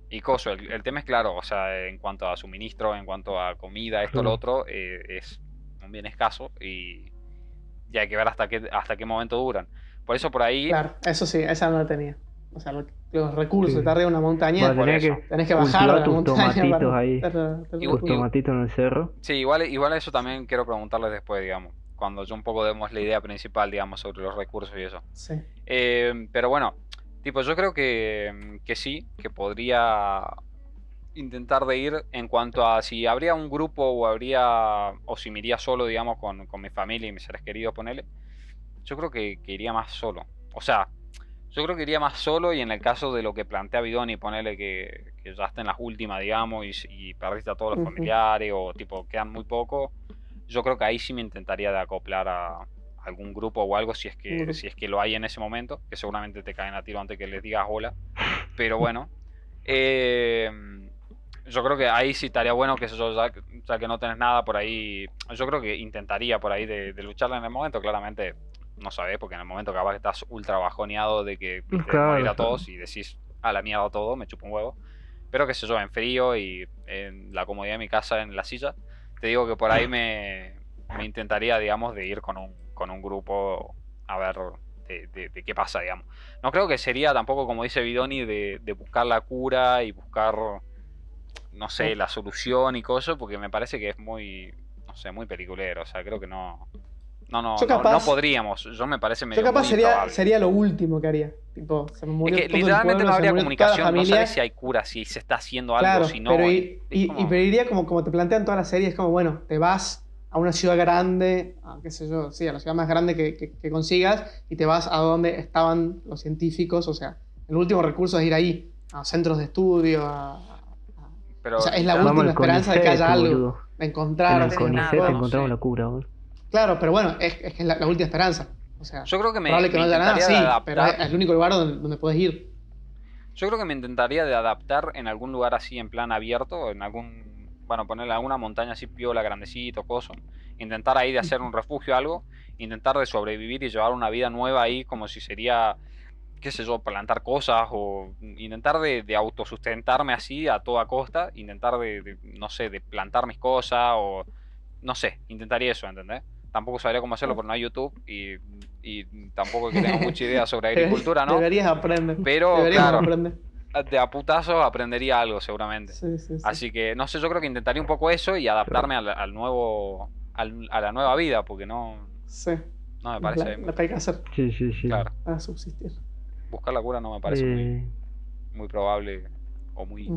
y coso. El, el tema es claro, o sea, en cuanto a suministro, en cuanto a comida, esto, lo Claro. otro, eh, es un bien escaso y, y hay que ver hasta qué, hasta qué momento duran. Por eso por ahí, Claro, eso sí, esa no la tenía. O sea, lo- los recursos, Sí. te arriba de una montaña, tener eso. que tenés que bajar de la tus montaña tomatitos para ahí. Tus tomatitos en el cerro. Sí, igual, igual eso también quiero preguntarles después, digamos. Cuando yo un poco demos la idea principal, digamos, sobre los recursos y eso. Sí. Eh, pero bueno, tipo, yo creo que, que sí, que podría intentar de ir en cuanto a si habría un grupo o habría, o si me iría solo, digamos, con, con mi familia y mis seres queridos, ponele. Yo creo que, que iría más solo. O sea, yo creo que iría más solo y en el caso de lo que plantea Bidoni, ponele que, que ya está en las últimas, digamos, y, y perdiste a todos los familiares o tipo quedan muy poco, yo creo que ahí sí me intentaría de acoplar a algún grupo o algo si es que, si es que lo hay en ese momento, que seguramente te caen a tiro antes que les digas hola. Pero bueno, eh, yo creo que ahí sí estaría bueno que eso, ya, ya que no tenés nada por ahí, yo creo que intentaría por ahí de, de lucharla en el momento, claramente no sabés, porque en el momento capaz que estás ultra bajoneado de que de Claro, morir a claro. todos y decís a la mierda todo, me chupo un huevo. Pero que sé yo, en frío y en la comodidad de mi casa, en la silla, te digo que por ahí me, me intentaría, digamos, de ir con un, con un grupo a ver de, de- de qué pasa, digamos. No creo que sería tampoco, como dice Bidoni, de, de buscar la cura y buscar, no sé, la solución y cosas, porque me parece que es muy, no sé, muy peliculero. O sea, creo que no... No, no, no- podríamos. Yo me parece medio Yo capaz muy sería, sería lo último que haría. Tipo, se me Es murió que todo el literalmente pueblo, no habría comunicación, no sabes si hay cura, si se está haciendo algo, Claro, si no. pero y- y, es y- como- y pero iría como, como te plantean todas las series, como bueno, te vas a una ciudad grande, a, qué sé yo, sí, a la ciudad más grande que, que- que consigas, y te vas a donde estaban los científicos, o sea, el último recurso es ir ahí, a centros de estudio, a, a- pero o sea, es la última al esperanza de que haya CONICET, algo, de En encontrar. el cosas. tenés CONICET nada, no encontramos sé. la cura, boludo. Claro, pero bueno, es, es que es la, la última esperanza. O sea, Yo creo que me, probable que me no haya nada, sí, pero es el único lugar donde, donde puedes ir. Yo creo que me intentaría de adaptar en algún lugar así en plan abierto, en algún, bueno, ponerle alguna montaña así piola, grandecito, coso. Intentar ahí de hacer un refugio algo, intentar de sobrevivir y llevar una vida nueva ahí como si sería, qué sé yo, plantar cosas o intentar de, de autosustentarme así a toda costa, intentar de, de, no sé, de plantar mis cosas o, no sé, intentaría eso, ¿entendés? Tampoco sabría cómo hacerlo porque no hay YouTube y, y tampoco es que tengo mucha idea sobre agricultura, ¿no? Deberías aprender. Pero, claro, aprender. de a putazo aprendería algo seguramente. Sí, sí, sí. Así que, no sé, yo creo que intentaría un poco eso y adaptarme al, al nuevo, al- a la nueva vida, porque no, Sí, no me la- parece, que hay que hacer Sí, sí, sí. claro, para subsistir. buscar la cura no me parece muy, Eh, muy probable o muy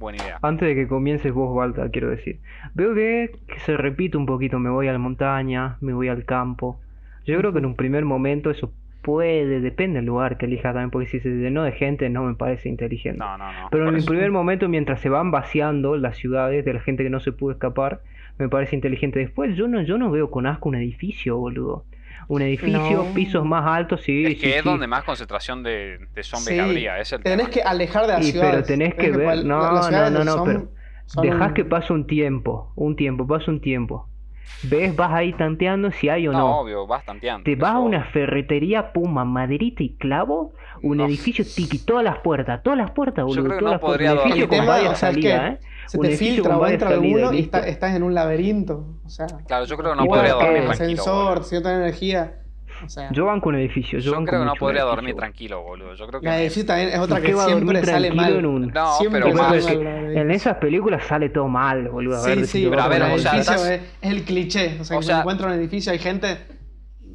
buena idea. Antes de que comiences vos, Balta, quiero decir. Veo que, que se repite un poquito, me voy a la montaña, me voy al campo. Yo creo que en un primer momento eso puede, depende del lugar que elijas también, porque si se llenó de gente no me parece inteligente. No, no, no. Pero en el primer momento, mientras se van vaciando las ciudades de la gente que no se pudo escapar, me parece inteligente. Después yo no, yo no veo con asco un edificio, boludo. Un edificio, No. pisos más altos, sí, es sí, que es sí. donde más concentración de, de zombies Sí, habría, es el Te tenés tema. que alejar de las Y, pero tenés que ver- no, la- no, no, no, son- pero son Dejás que pase un tiempo, un tiempo, pasa un tiempo. Ves, vas ahí tanteando si hay o no, no. obvio, vas tanteando. Te vas a una ferretería, puma, maderita y clavo, un No. edificio tiki, todas las puertas, todas las puertas, Yo boludo. creo que todas no las puertas. podría Un edificio con varias salidas, ¿eh? Se un te filtra o entra alguno y está- estás en un laberinto. O sea, Claro, yo creo que no podría dormir que- tranquilo. sensor, boludo. cierta energía. O sea, Yo banco un edificio, yo, Yo banco creo que no podría edificio, dormir boludo. tranquilo, boludo. Yo creo que la edificio también es otra ¿Por qué que siempre sale mal. en un- No, Siempre pero mal que En esas películas sale todo mal, boludo. A ver, Sí, si sí, te pero a ver, o sea, estás- es, el cliché. O sea, O que sea- cuando encuentran un edificio hay gente.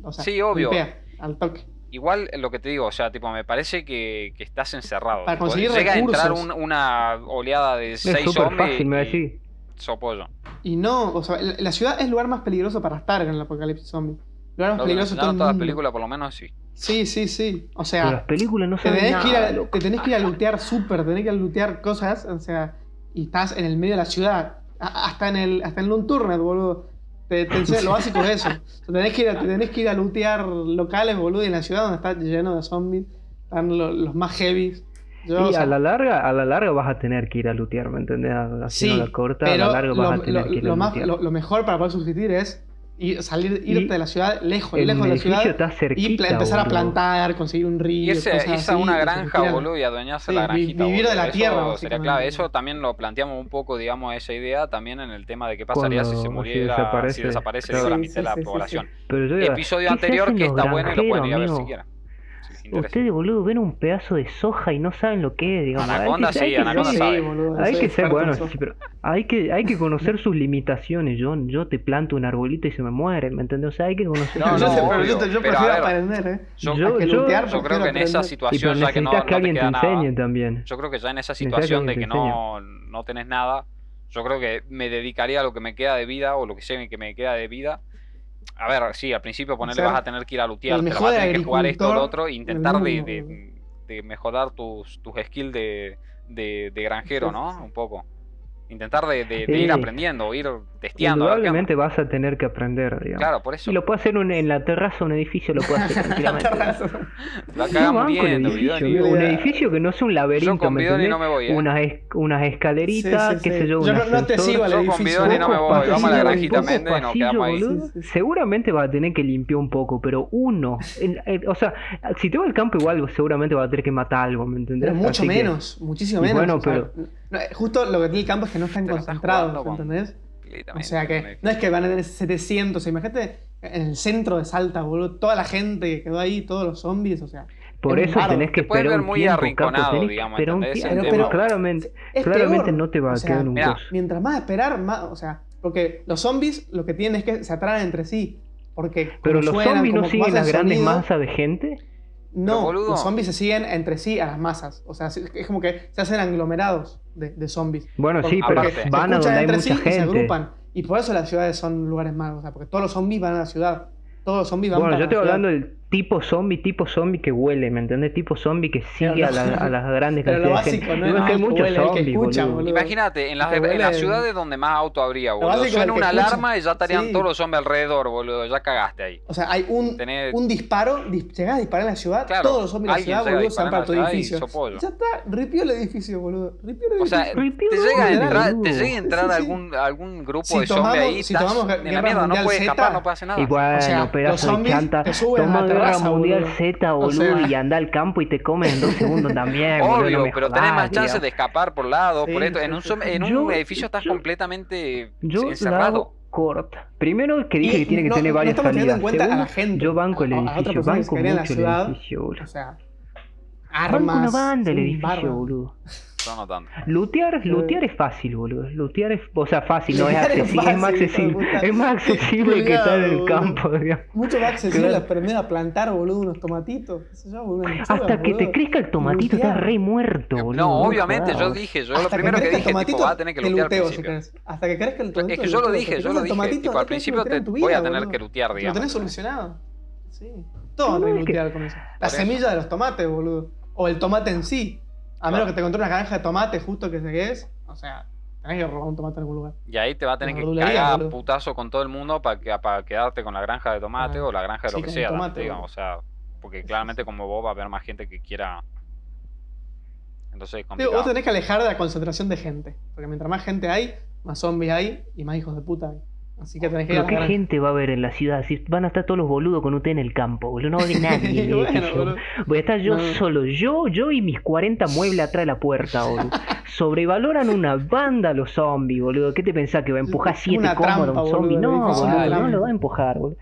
O sea, Sí, obvio. golpea al toque. Igual lo que te digo, o sea, tipo, me parece que, que estás encerrado. Para Tipo, conseguir Llega a entrar recursos. un- una oleada de Es seis súper zombies fácil, me y decir. sopollo. Y no, o sea, la la ciudad es el lugar más peligroso para estar en el apocalipsis zombie. El lugar más No, peligroso de todo no, el toda la película por lo menos sí. Sí, sí, sí. O Pero las sea, películas no te tenés, que ir nada, a, te tenés que ir a lootear súper, tenés que ir a lootear cosas, o sea, y estás en el medio de la ciudad. Hasta en el, hasta en el Unturnet, boludo. Te, te lo básico es eso. O sea, tenés que ir a, te tenés que ir a lootear locales, boludo, y en la ciudad donde está lleno de zombies, están lo- los más heavies. Yo, o Y sea, a la larga, a la larga vas a tener que ir a lootear, ¿me entendés? Haciendo Sí, la corta, pero a la larga vas lo, a tener lo- que ir lo a más- lo- lo mejor para poder subsistir es ir, salir, Y irte de la ciudad lejos, lejos de la ciudad está y cerquita, empezar a plantar, conseguir un río. Irse, cosas irse a una y granja, boludo, y adueñarse Sí, la vi- granjita. vivir de la eso tierra, sería clave. Eso también lo planteamos un poco, digamos, esa idea también en el tema de qué pasaría si se si muriera, si desaparece, claro. digo, la Sí, mitad de sí, la sí, sí, población. Pero yo digo, Episodio ¿qué se anterior que está bueno y lo pueden ir a ver si quieren. Ustedes, boludo, ven un pedazo de soja y no saben lo que es, digamos. Hay Anaconda que- sí, Anaconda ser- sabe. boludo. Hay que ser bueno, sí, pero hay que, hay que conocer sus limitaciones. Yo, yo te planto un arbolito y se me muere, ¿me entendés? O sea, hay que conocer No, no, sé, pero obvio, yo, prefiero aprender, ¿eh? Yo, Yo- yo- creo que en esa situación, ya que no, no que te alguien te enseñe también. yo creo que ya en esa situación de que no, no tenés nada, yo creo que me dedicaría a lo que me queda de vida o lo que sé que me queda de vida. A ver, sí, al principio ponerle vas a tener que ir a lutear, te vas a tener que jugar esto o lo otro, e intentar de, de- mejorar tus, tus skills de, de, de granjero, ¿no? Un poco. Intentar de, ir aprendiendo, ir testeando. Indudablemente vas a tener que aprender, digamos. Claro, por eso. Y lo puede hacer un- en la terraza, un edificio lo puede hacer tranquilamente. La muriendo, edificio, un edificio que no sea un laberinto, Yo con ¿me Bidoni entendés? no me voy, ¿eh? unas, es- unas escaleritas, Sí, sí, qué sí. sé yo, Yo no- no te sigo al Yo con edificio. Bidoni no me Poco voy, vamos a la granjita poco Méndez y nos pasillo, quedamos ahí. boludo. Sí, sí, sí. Seguramente va a tener que limpiar un poco, pero uno, en- en- o sea, si te va al campo igual seguramente va a tener que matar algo, ¿me entendés? Pero mucho Así que- menos, muchísimo menos. bueno, o sea, pero- justo lo que tiene el campo es que no están concentrados, jugando O sea que no es que van a tener 700, imagínate en el centro de Salta, boludo, toda la gente que quedó ahí, todos los zombies, o sea. Por es eso tenés que Te esperar ver un muy tiempo, arrinconado, tenés digamos. Pero- pero- claramente, Es claramente peor. no te va a O sea, quedar un coso. Mientras más esperar, más, o sea, porque los zombies lo que tienen es que se atraen entre sí. Porque Pero los suenan, zombies no siguen las grandes masas de gente. No, los zombies se siguen entre sí a las masas. O sea, es como que se hacen aglomerados de, de zombies. Bueno, sí, pero van a donde hay mucha sí y se agrupan. Y por eso las ciudades son lugares malos. O sea, porque todos los zombies van a la ciudad. Todos los zombies van Bueno, para yo la estoy ciudad. hablando del tipo zombie, tipo zombie que huele, ¿me entendés? Tipo zombie que sigue Pero a, no- la- a las grandes pero lo cantidades de básico gente. no es Digo, es que hay muchos zombies, boludo. boludo. Imagínate, en las, en las ciudades donde más auto habría, boludo. Suena una alarma y ya estarían Sí. todos los zombies alrededor, boludo. Ya cagaste ahí. O sea, hay un, Tenés- un disparo, dis- llegás a disparar en la ciudad, Claro, todos los zombies de la ciudad, boludo, se para tu y edificio. Ya está, ripió el edificio, boludo. Ripió el O sea, edificio. Ripió te llega a entrar, te llega a entrar Sí, sí, sí. algún, algún grupo de zombies ahí, si estás tomamos en la mierda, no puedes escapar, no puede hacer nada. Los pedazo de chanta. A Guerra terraza, Mundial boludo. Z, O boludo, sea- y anda al campo y te comen en dos segundos también. boludo, Obvio, no me pero jodas, tenés más chances de escapar por lados, por Sí, esto. En un, en un Yo- edificio estás yo- completamente Yo encerrado. corta. Primero que dije Y que tiene que no- tener no varias estamos teniendo salidas. en cuenta a Segundo, la gente, yo banco el a- a edificio, que banco quedaría en la mucho el ciudad. edificio, boludo. O sea, Banco armas. una banda el edificio, boludo. Yo no tanto. Lootear, lootear es fácil, boludo. Lootear es, o sea, fácil, no es es accesible, es más accesible. Es más accesible que estar en el campo, digamos. Mucho más accesible Claro. aprender a plantar, boludo, unos tomatitos. Hasta que te crezca el tomatito, Lootear. estás re muerto, boludo. No, me obviamente, yo dije, yo Hasta lo primero que dije, tipo, tomatito, vas a tener que te lootear al principio. Hasta que crezca el Es tomatito. que yo lo dije, yo lo dije, tipo, al principio te voy a tener que lootear, Lo digamos. tenés solucionado. Sí. Todo es que- lootear con eso. La semilla de los tomates, boludo. O el tomate en sí. A menos que te encontré una granja de tomate justo que sé qué es. O sea, tenés que robar un tomate en algún lugar. Y ahí te va a tener que cagar a boludo. putazo con todo el mundo para que, para quedarte con la granja de tomate Ah, o la granja de sí, lo que sea. tomate, también, digamos, o sea, porque claramente como vos va a haber más gente que quiera. Entonces es vos tenés que alejar de la concentración de gente. Porque mientras más gente hay, más zombies hay y más hijos de puta hay. Así que tenés que ir a Pero la qué gente va a haber en la ciudad, si van a estar todos los boludos con usted en el campo, boludo, no va a haber nadie en el Bueno, edificio. boludo. Voy a estar yo No. solo, yo, yo y mis 40 muebles atrás de la puerta, boludo. Sobrevaloran una banda los zombies, boludo. ¿Qué te pensás que va a empujar siete cómodos a un zombie? boludo, No, boludo, no trampa. lo va a empujar, boludo.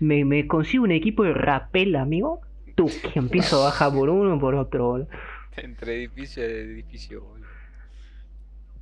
Me, me consigo un equipo de rapel, amigo. Tú, que empiezo a bajar por uno por otro, boludo. Entre edificio y edificio, boludo.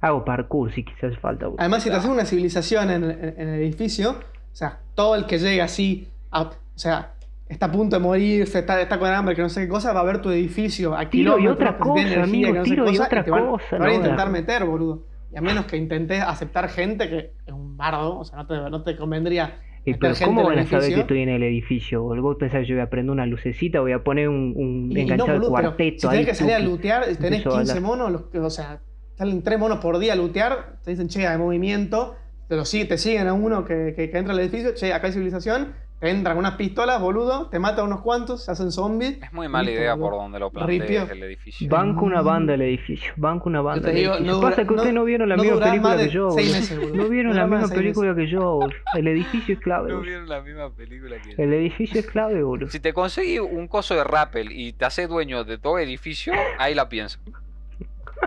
Hago parkour si quizás falta. Además, si te haces una civilización en, en- en el edificio, o sea, todo el que llega así, a- o sea, está a punto de morirse, está, está con hambre, que no sé qué cosa, va a ver tu edificio a Tiro y otra cosa, energía, amigo, que no tiro y cosa, otra te van, cosa, te van a no intentar meter, boludo. Y a menos que intentes aceptar gente que es un bardo, o sea, no te, no te convendría Y meter pero ¿cómo van a saber que estoy en el edificio? ¿Vos pensás que yo voy a prender una lucecita, voy a poner un, un Y- y no, enganchado de boludo, cuarteto si ahí? tenés que salir a lootear, tenés Empiezo a 15 bailar. monos, los o sea, salen 3 monos por día a lootear, te dicen, che, hay movimiento, te, lo, sigue- te siguen a uno que, que- que entra al edificio, che, acá hay civilización, te entran con unas pistolas, boludo, te matan unos cuantos, se hacen zombies. Es muy mala idea por donde lo plantees Ripio. el edificio. Banco una banda el edificio, banco una banda Yo te el digo, edificio. no dura- Pasa que ustedes no- no vieron la no misma película que yo. meses. No vieron No la misma película que yo. boludo. El edificio es clave, No vieron la misma película que yo. El edificio es clave, boludo. Si te conseguís un coso de rappel y te haces dueño de todo edificio, ahí la pienso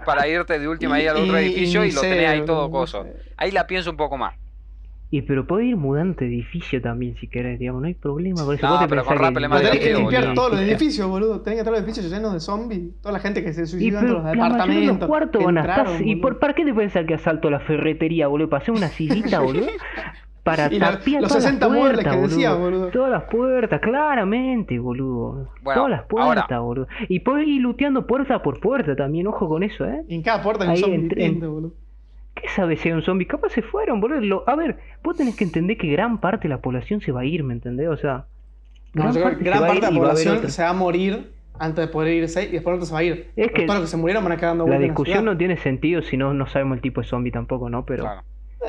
para irte de última ahí al otro edificio y, lo tenés ahí todo coso. Ahí la pienso un poco más. Y pero puede ir mudando edificio también si querés, digamos, no hay problema con eso. No, pero con que... Tenés que limpiar todos los edificios, boludo. Tenés que estar los edificios llenos de zombies. Toda la gente que se suicida en los departamentos. De los cuartos ¿Y por, qué te pensás que asalto la ferretería, boludo? ¿Pasé una sillita, boludo? para y tapiar la, los 60 las puertas, que decía, boludo. Todas las puertas, claramente, boludo. Todas las puertas, boludo. Y puedes ir luteando puerta por puerta también, ojo con eso, ¿eh? En cada puerta hay un zombie boludo. ¿Qué sabes si hay un zombie? Capaz se fueron, boludo. A ver, vos tenés que entender que gran parte de la población se va a ir, ¿me entendés? O sea, gran, no, parte, gran de la población se va a morir antes de poder irse y después otro se va a ir. Es que todos los que se murieron van a quedar La discusión no tiene sentido si no, no sabemos el tipo de zombie tampoco, ¿no? Pero. Claro.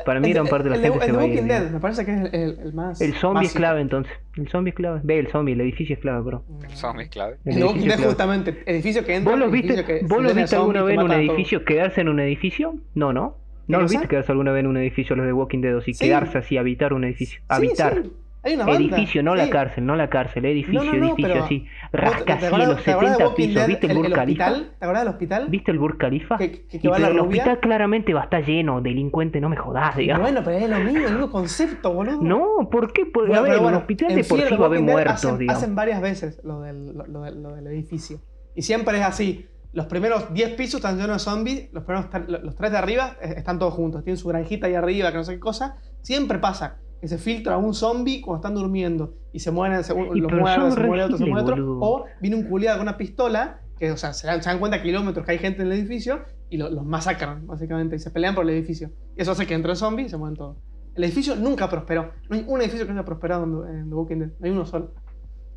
Para mí, gran parte de la el, gente el, se el. Dead, me parece que es el, más. El zombie es clave, entonces. El zombie es clave. Ve, el zombie, el edificio es clave, bro. El zombie es clave. El, Walking Dead, justamente. Edificio que entra. ¿Vos lo viste, ¿vos lo viste alguna vez en un edificio? ¿Quedarse en un edificio? No, no. ¿No lo viste quedarse alguna vez en un edificio los de Walking Dead? O si quedarse así, habitar un edificio. Habitar. Edificio, no la cárcel, no la cárcel, edificio, no, no, edificio, así. Rascacielos, 70 pisos, ¿viste el, el Burj Khalifa? Hospital, ¿Te acordás del hospital? ¿Viste el Burj Khalifa? Que, que, va pero la el hospital claramente va a estar lleno, delincuente, no me jodás, digamos. Bueno, pero es lo mismo, el mismo concepto, boludo. No, ¿por qué? Porque, a ver, en bueno, el hospital de por sí a haber muertos, hacen, digamos. Hacen varias veces lo del, lo, lo, lo del edificio. Y siempre es así los primeros 10 pisos están llenos de zombies, los primeros los tres de arriba eh, están todos juntos, tienen su granjita ahí arriba, que no sé qué cosa, siempre pasa que se filtra un zombie cuando están durmiendo y se mueven, se, los mueven, se mueven otro, se mueven otro. O viene un culiado con una pistola, que o sea, se dan, se dan cuenta kilómetros que hay gente en el edificio y lo, los masacran, básicamente, y se pelean por el edificio. Y Eso hace que entre el zombie y se mueven todos. El edificio nunca prosperó. No hay un edificio que haya prosperado en, en The Walking Dead, no hay uno solo.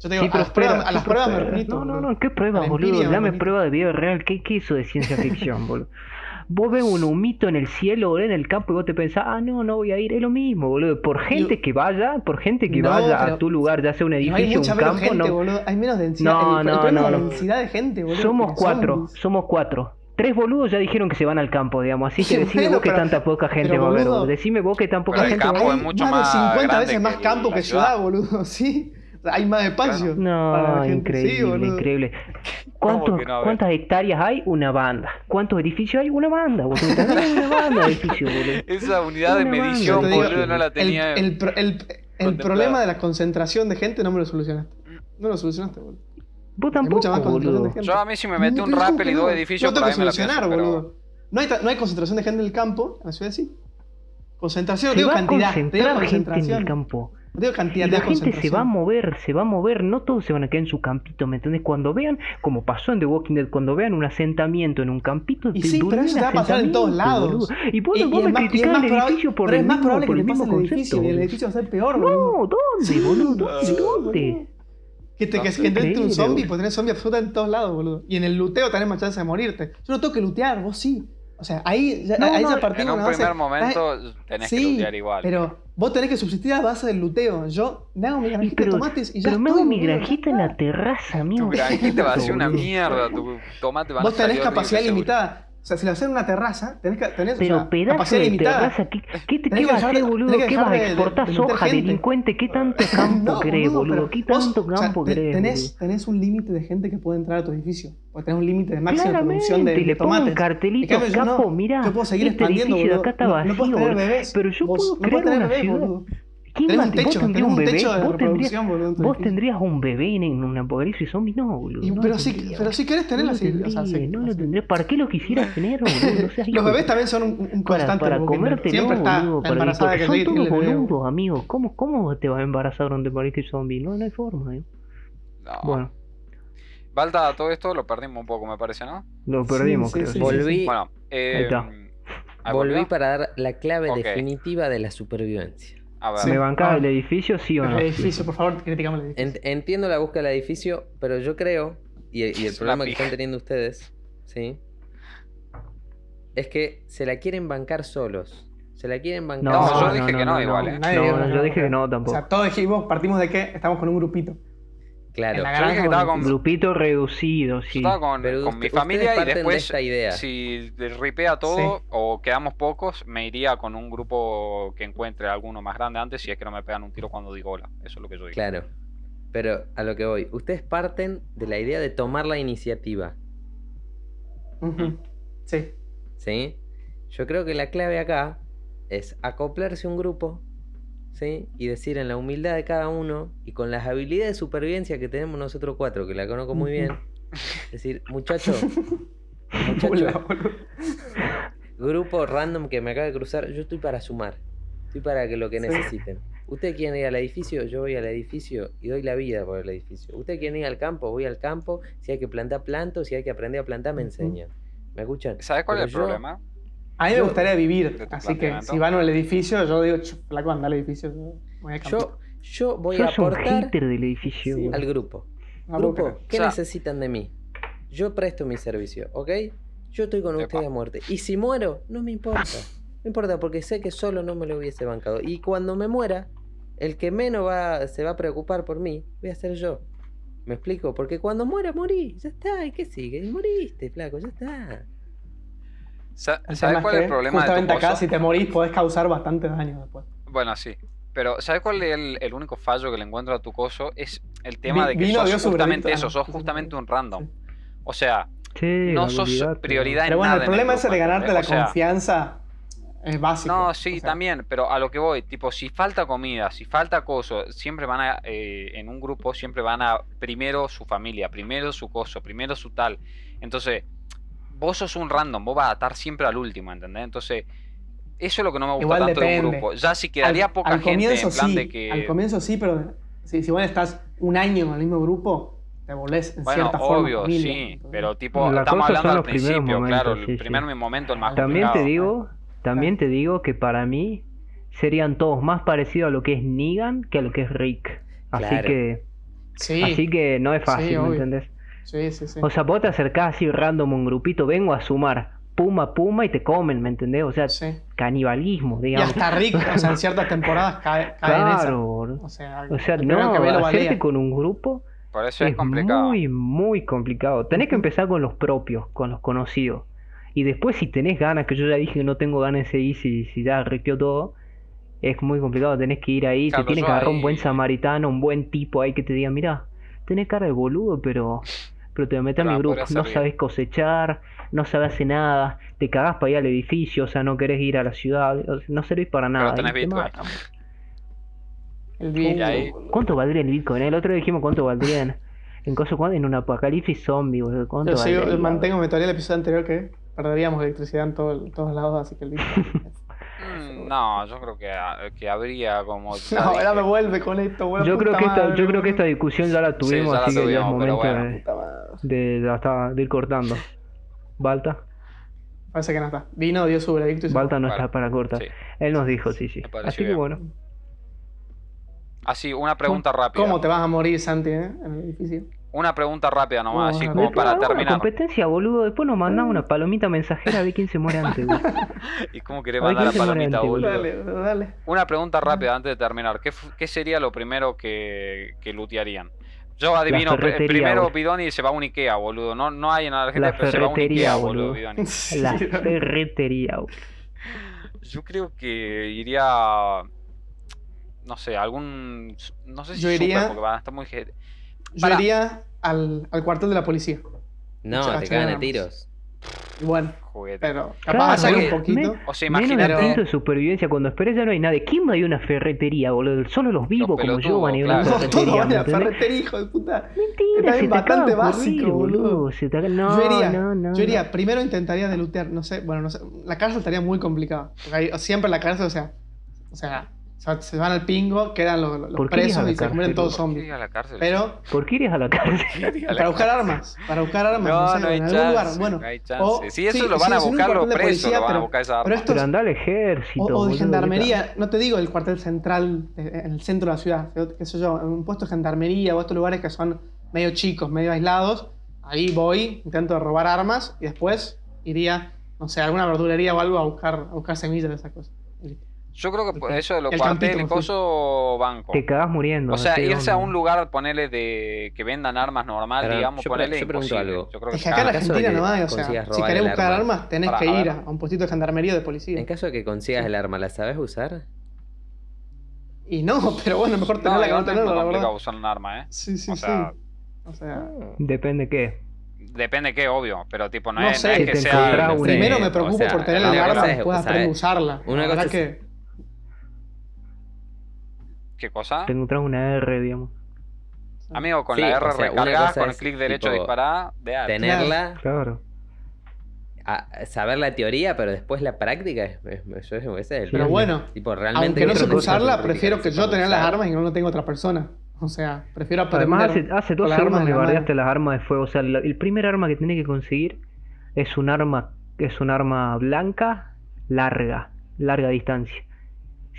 Yo te digo, sí, a, las pruebas, a las pruebas, me remito. No, no, no, ¿qué pruebas, boludo? Dame prueba de vida real. ¿Qué, qué hizo de ciencia ficción, boludo? vos ves un humito en el cielo o en el campo y vos te pensás, ah, no, no voy a ir, es lo mismo, boludo. Por gente que vaya, por gente que vaya a tu lugar, ya sea un edificio, no un campo, gente, no. Boludo. Hay menos densidad, no, densidad de gente, boludo. Somos cuatro, somos... cuatro. Tres boludos ya dijeron que se van al campo, digamos. Así que decime vos que tanta poca gente va a ver. Decime vos que tan poca gente va a haber. El campo es mucho 50 veces más campo que ciudad, boludo, sí. Hay más espacio. No, increíble, sí, increíble. No, ¿Cuántas hectáreas hay? Una banda. ¿Cuántos edificios hay? Una banda, una banda de edificios. Esa unidad una de medición, boludo, no la tenía. El, el, el, el problema de la concentración de gente no me lo solucionaste. No lo solucionaste, boludo. Vos tampoco, mucha más de gente. Yo a mí si me metí no, un rappel y dos edificios, no tengo que solucionar, pienso, boludo. Pero... No, hay no hay concentración de gente en el campo, en la ciudad sí. Concentración, digo cantidad. Te digo concentración. En el campo. La gente se va a mover, se va a mover, no todos se van a quedar en su campito, ¿me entendés? Cuando vean, como pasó en The Walking Dead, cuando vean un asentamiento en un campito, y sí, pero eso te va a pasar en todos lados. Boludo. Y vos, y, vos y me criticás el edificio por el es más probable que el mismo concepto. El edificio, y el edificio va a ser peor, boludo. No, ¿dónde, boludo? ¿Dónde? Sí, ¿dónde? Que te, no, que, que un zombie, pues tenés zombie absoluta en todos lados, boludo. Y en el luteo tenés más chance de morirte. Yo no tengo que lutear, vos sí. O sea, ahí ya, no, ahí no. En un primer momento eh, tenés que lootear igual. Pero vos tenés que subsistir a base del luteo. Yo me hago mi granjita pero, tomates y ya. Pero me hago mi granjita en la terraza, amigo. Tu granjita va a ser una mierda, tu tomate va a ser. Vos tenés capacidad limitada. O sea, si lo haces en una terraza, tenés que tenés, Pero o sea, pedazo de limitada. terraza, ¿qué, qué, ¿qué vas a hacer, boludo? ¿Qué vas a exportar de, de, soja, delincuente? ¿Qué tanto campo crees, boludo? boludo? ¿Qué tanto vos, campo o sea, crees? Tenés, tenés, un límite de gente que puede entrar a tu edificio. O tenés un límite de máxima Claramente, producción de, le tomates. Un cartelito, cambio, capo, yo no, yo puedo seguir este expandiendo, boludo. Acá está vacío, no, no puedo tener bebés. Pero yo vos, puedo crear una ciudad. ¿Quién tenés un techo, ¿Vos un bebé? ¿Vos tendrías, un bebé en, un apocalipsis zombie? No, boludo. Pero, si, pero si querés tenerlo, así, no lo tendrías. ¿Para qué lo quisieras tener, boludo? Los bebés también son un, constante. Para, comerte, no, está para, que Son amigos. ¿Cómo, ¿Cómo te vas a embarazar de un apocalipsis zombie? No, no hay forma, eh. No. Bueno. Balta, todo esto lo perdimos un poco, me parece, ¿no? Lo perdimos, creo. Volví. Bueno, eh, Volví para dar la clave definitiva de la supervivencia. A ver. ¿Me bancaba ah. el edificio, sí o no? El edificio, por favor, criticamos el edificio. entiendo la búsqueda del edificio, pero yo creo, y, el, problema que están teniendo ustedes, ¿sí? Es que se la quieren bancar solos. Se la quieren bancar. No, yo dije que no, igual. no, ¿eh? yo dije que no tampoco. O sea, todos dijimos, partimos de que estamos con un grupito. Claro, en la granja yo con, grupito reducido, sí. Estaba con, mi familia y después, de esta idea. si ripea todo o quedamos pocos, me iría con un grupo que encuentre alguno más grande antes si es que no me pegan un tiro cuando digo hola. Eso es lo que yo digo. Claro. Pero a lo que voy, ustedes parten de la idea de tomar la iniciativa. Sí. ¿Sí? Yo creo que la clave acá es acoplarse un grupo ¿sí? Y decir en la humildad de cada uno y con las habilidades de supervivencia que tenemos nosotros cuatro, que la conozco muy bien, decir, muchacho, muchacho, Hola, grupo random que me acaba de cruzar, yo estoy para sumar, estoy para que lo que Sí. necesiten. Ustedes quieren ir al edificio, yo voy al edificio y doy la vida por el edificio. Ustedes quieren ir al campo, voy al campo. Si hay que plantar planto, si hay que aprender a plantar, me enseñan. ¿Me escuchan? ¿Sabes cuál Pero es el yo- problema? A mí me gustaría vivir, así que si van al edificio, yo digo, "Ch, flaco, anda al edificio. Yo voy a acampar". Yo, yo voy a Sos aportar del edificio. Sí, al grupo. Grupo. ¿qué O sea- necesitan de mí? Yo presto mi servicio, ¿ok? Yo estoy con ustedes a muerte. Y si muero, no me importa. No importa, porque sé que solo no me lo hubiese bancado. Y cuando me muera, el que menos va, se va a preocupar por mí, voy a ser yo. ¿Me explico? Porque cuando muera, morí. Ya está. ¿Y qué sigue? Y moriste, flaco, ya está. El ¿Sabes es cuál es el problema de tu Justamente acá, si te morís, podés causar bastante daño después. Bueno, sí. Pero, ¿sabes cuál es el, el único fallo que le encuentro a tu coso? Es el tema Vi- de que vino, dio sos justamente eso, sos sí, sí, justamente sí. un random. Sí. O sea, Che, no sos prioridad en Pero bueno, nada el en problema grupo, ese de ganarte la. O sea, confianza es básico. No, sí, O sea, también, pero a lo que voy, tipo, si falta comida, si falta coso, siempre van a, eh, en un grupo, siempre van a primero su familia, primero su coso, primero su tal. Entonces, vos sos un random, vos vas a estar siempre al último, ¿entendés? Entonces, eso es lo que no me gusta Igual tanto de un grupo. Ya si quedaría al, poca al gente comienzo en plan sí, de que. Al comienzo sí, pero si, si vos estás un año en el mismo grupo, te volvés en Bueno, cierta forma obvio, sí, pero tipo, La estamos hablando son al los primeros principio, claro, momentos, el sí, primer sí. momento, el más También te complicado. digo, también te digo que para mí serían todos más parecidos a lo que es Negan que a lo que es Rick. Así Claro. que, Sí, así que no es fácil, Sí, ¿me entendés? Sí, sí, sí. O sea, vos te acercás así random a un grupito, vengo a sumar, puma, puma, y te comen, ¿me entendés? O sea, Sí. canibalismo, Y digamos. hasta Rick, o sea, en ciertas temporadas cae, cae en esa. Claro, boludo. O sea, O sea, no, hacerte con un grupo Por eso es es complicado. muy, muy complicado. Tenés que empezar con los propios, con los conocidos. Y después si tenés ganas, que yo ya dije que no tengo ganas de seguir si, si ya requeó todo, es muy complicado. Tenés que ir ahí, Claro, te tienes yo que agarrar un buen samaritano, un buen tipo ahí que te diga, mira, tenés cara de boludo, pero, pero te metes en Pero mi grupo, no sabes cosechar, no sabes hacer nada, te cagás para ir al edificio, o sea, no querés ir a la ciudad, o sea, no servís para nada. tenés y te Bitcoin. El ahí- ¿Cuánto valdría el Bitcoin? El otro día dijimos cuánto valdría en, en, cosa- en un apocalipsis zombie, boludo. ¿Cuánto Yo sigo, valdría? mantengo mi teoría del episodio anterior que perderíamos electricidad en todo- en todos lados, así que el Bitcoin. Mm, No, yo creo que, que habría como. ya no, ahora me vuelve con esto, weón. Yo creo, que esta, yo creo que esta discusión ya la tuvimos, ya la así que ya es tuvimos, momento bueno. de, hasta- de ir cortando. Balta, Parece que no está. Vino, dio su veredicto y se Balta no Vale. está para cortar. Sí. Él nos dijo, sí, sí. Así que bueno, Así, una pregunta rápida. ¿Cómo te vas a morir, Santi, eh, en el edificio? Una pregunta rápida nomás, No, así no, como no. para hagamos terminar. Una competencia, boludo. Después nos mandamos una palomita mensajera a ver quién se muere antes. güey. ¿Y cómo querés mandar la ¿quién se muere palomita, antes, boludo? Dale, dale. Una pregunta rápida antes de terminar. ¿Qué, qué sería lo primero que, que lootearían? Yo adivino, primero boludo. Bidoni se va a un Ikea, boludo. No, no hay en la Argentina, La pero se va a un ferretería, Ikea, boludo, boludo. Bidoni. La ferretería, güey. Yo creo que iría. No sé, algún. No sé si Yo super, iría- porque van a estar muy. Yo Pará. iría al, al cuartel de la policía. No, Muchas te cagan a tiros. Y bueno, Juguete. pero Claro, capaz hacer que un poquito. me- O sea, Menos imagínate. instinto de supervivencia. Cuando esperes ya no hay nadie. ¿Quién va a ir a una ferretería, boludo? Solo los vivos como yo pelotudos, van a ir a una claro. No, todo ferretería. ¿me a la entendés? ferretería, hijo de puta. Mentira, Está se te bastante acaba de ocurrir, básico, boludo. Se te acaba- No, yo iría, no, no. yo iría, primero intentaría delutear, no sé, bueno, no sé, la cárcel estaría muy complicada. Porque ahí- siempre la cárcel, o sea, o sea, se- se van al pingo, quedan los, los ¿Por qué irías a presos y se convierten todos zombies. iría a la cárcel? Pero ¿Por qué irías a la cárcel? Para buscar armas, para buscar armas, No, no, sé, no hay en algún chance. lugar, bueno. no hay chance. o- si eso sí, lo van sí, a sí, buscar los presos, policía, lo van a pero- buscar esa pero arma. esto Pero anda al ejército. O, o de gendarmería, no te digo el cuartel central eh, en el centro de la ciudad, pero, qué sé yo, en un puesto de gendarmería o estos lugares que son medio chicos, medio aislados, ahí voy, intento robar armas y después iría, no sé, a alguna verdulería o algo a buscar, a buscar semillas de esas cosas. Yo creo que por El- eso de los el cuarteles campito, sí. coso banco. Te cagás muriendo. O sea, irse a un lugar, ponerle de que vendan armas normal, digamos, yo ponerle yo imposible. algo. Yo creo que Es que acá en Argentina que no hay, o sea, si querés el buscar arma. armas, tenés que ir a, a un puestito de gendarmería o de policía. En caso de que consigas Sí. el arma, ¿la sabes usar? Y no, pero bueno, mejor tenerla que no igual no es tenerla, la complicado verdad. usar un arma, ¿eh? Sí, sí, O sea, sí. O sea, Depende qué. depende qué, obvio, pero tipo, no, No es, sé, no es si que sea... primero me o preocupo sea, por tener el cosa arma después aprender a usarla. Una La cosa que ¿Qué cosa? Te encontrás una R, digamos. Amigo, con Sí, la R o sea, recargada, con el clic derecho tipo, disparar, de arte. Tenerla, Claro. a- saber la teoría, pero después la práctica, es, es- eso es, es el Pero bueno, tipo, realmente Aunque no es usarla, prefiero que yo tener las armas y no lo tenga otra persona. O sea, prefiero aprender. Además, hace, hace dos segundos armas me bardeaste las armas de fuego. O sea, la- el primer arma que tiene que conseguir es un arma, es un arma blanca, larga, larga distancia.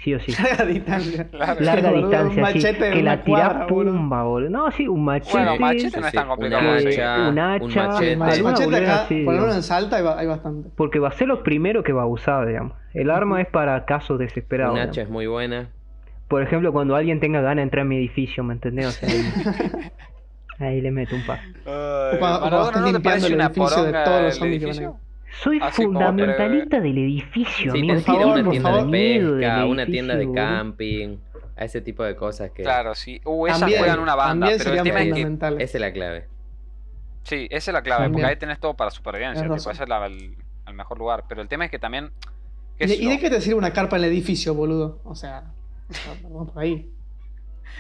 Sí o sí. Larga distancia. Larga. Distancia, un sí, que la boludo. pumba, boludo. No, sí, un machete. Bueno, machete Sí, no es sí, tan complicado. conseguir. hacha, un un hacha, machete. El machete acá, así, ponerlo en salta hay, ba- hay bastante. Porque va a ser lo primero que va a usar, digamos. El arma es para casos desesperados. Un hacha es muy buena. Por ejemplo, cuando alguien tenga ganas de entrar en mi edificio, ¿me entendés? O sea, ahí, ahí le meto un par. Ay, cuando- cuando ¿no te limpiando parece una edificio de poronga todos los el zombies que van edificio? Soy Así como fundamentalista del edificio, Sí, amigo. por ir favor, una por tienda favor. de pesca, una tienda de boludo. camping, a ese tipo de cosas que Claro, sí. Uh, esas También, juegan una banda, pero el tema es que. esa es la clave. Sí, esa es la clave, También. porque ahí tenés todo para supervivencia. Tenés Tipo, ese es la- el, el mejor lugar. Pero el tema es que también. ¿qué ¿Y, de- y de yo? qué te sirve una carpa en el edificio, boludo? O sea, vamos por ahí.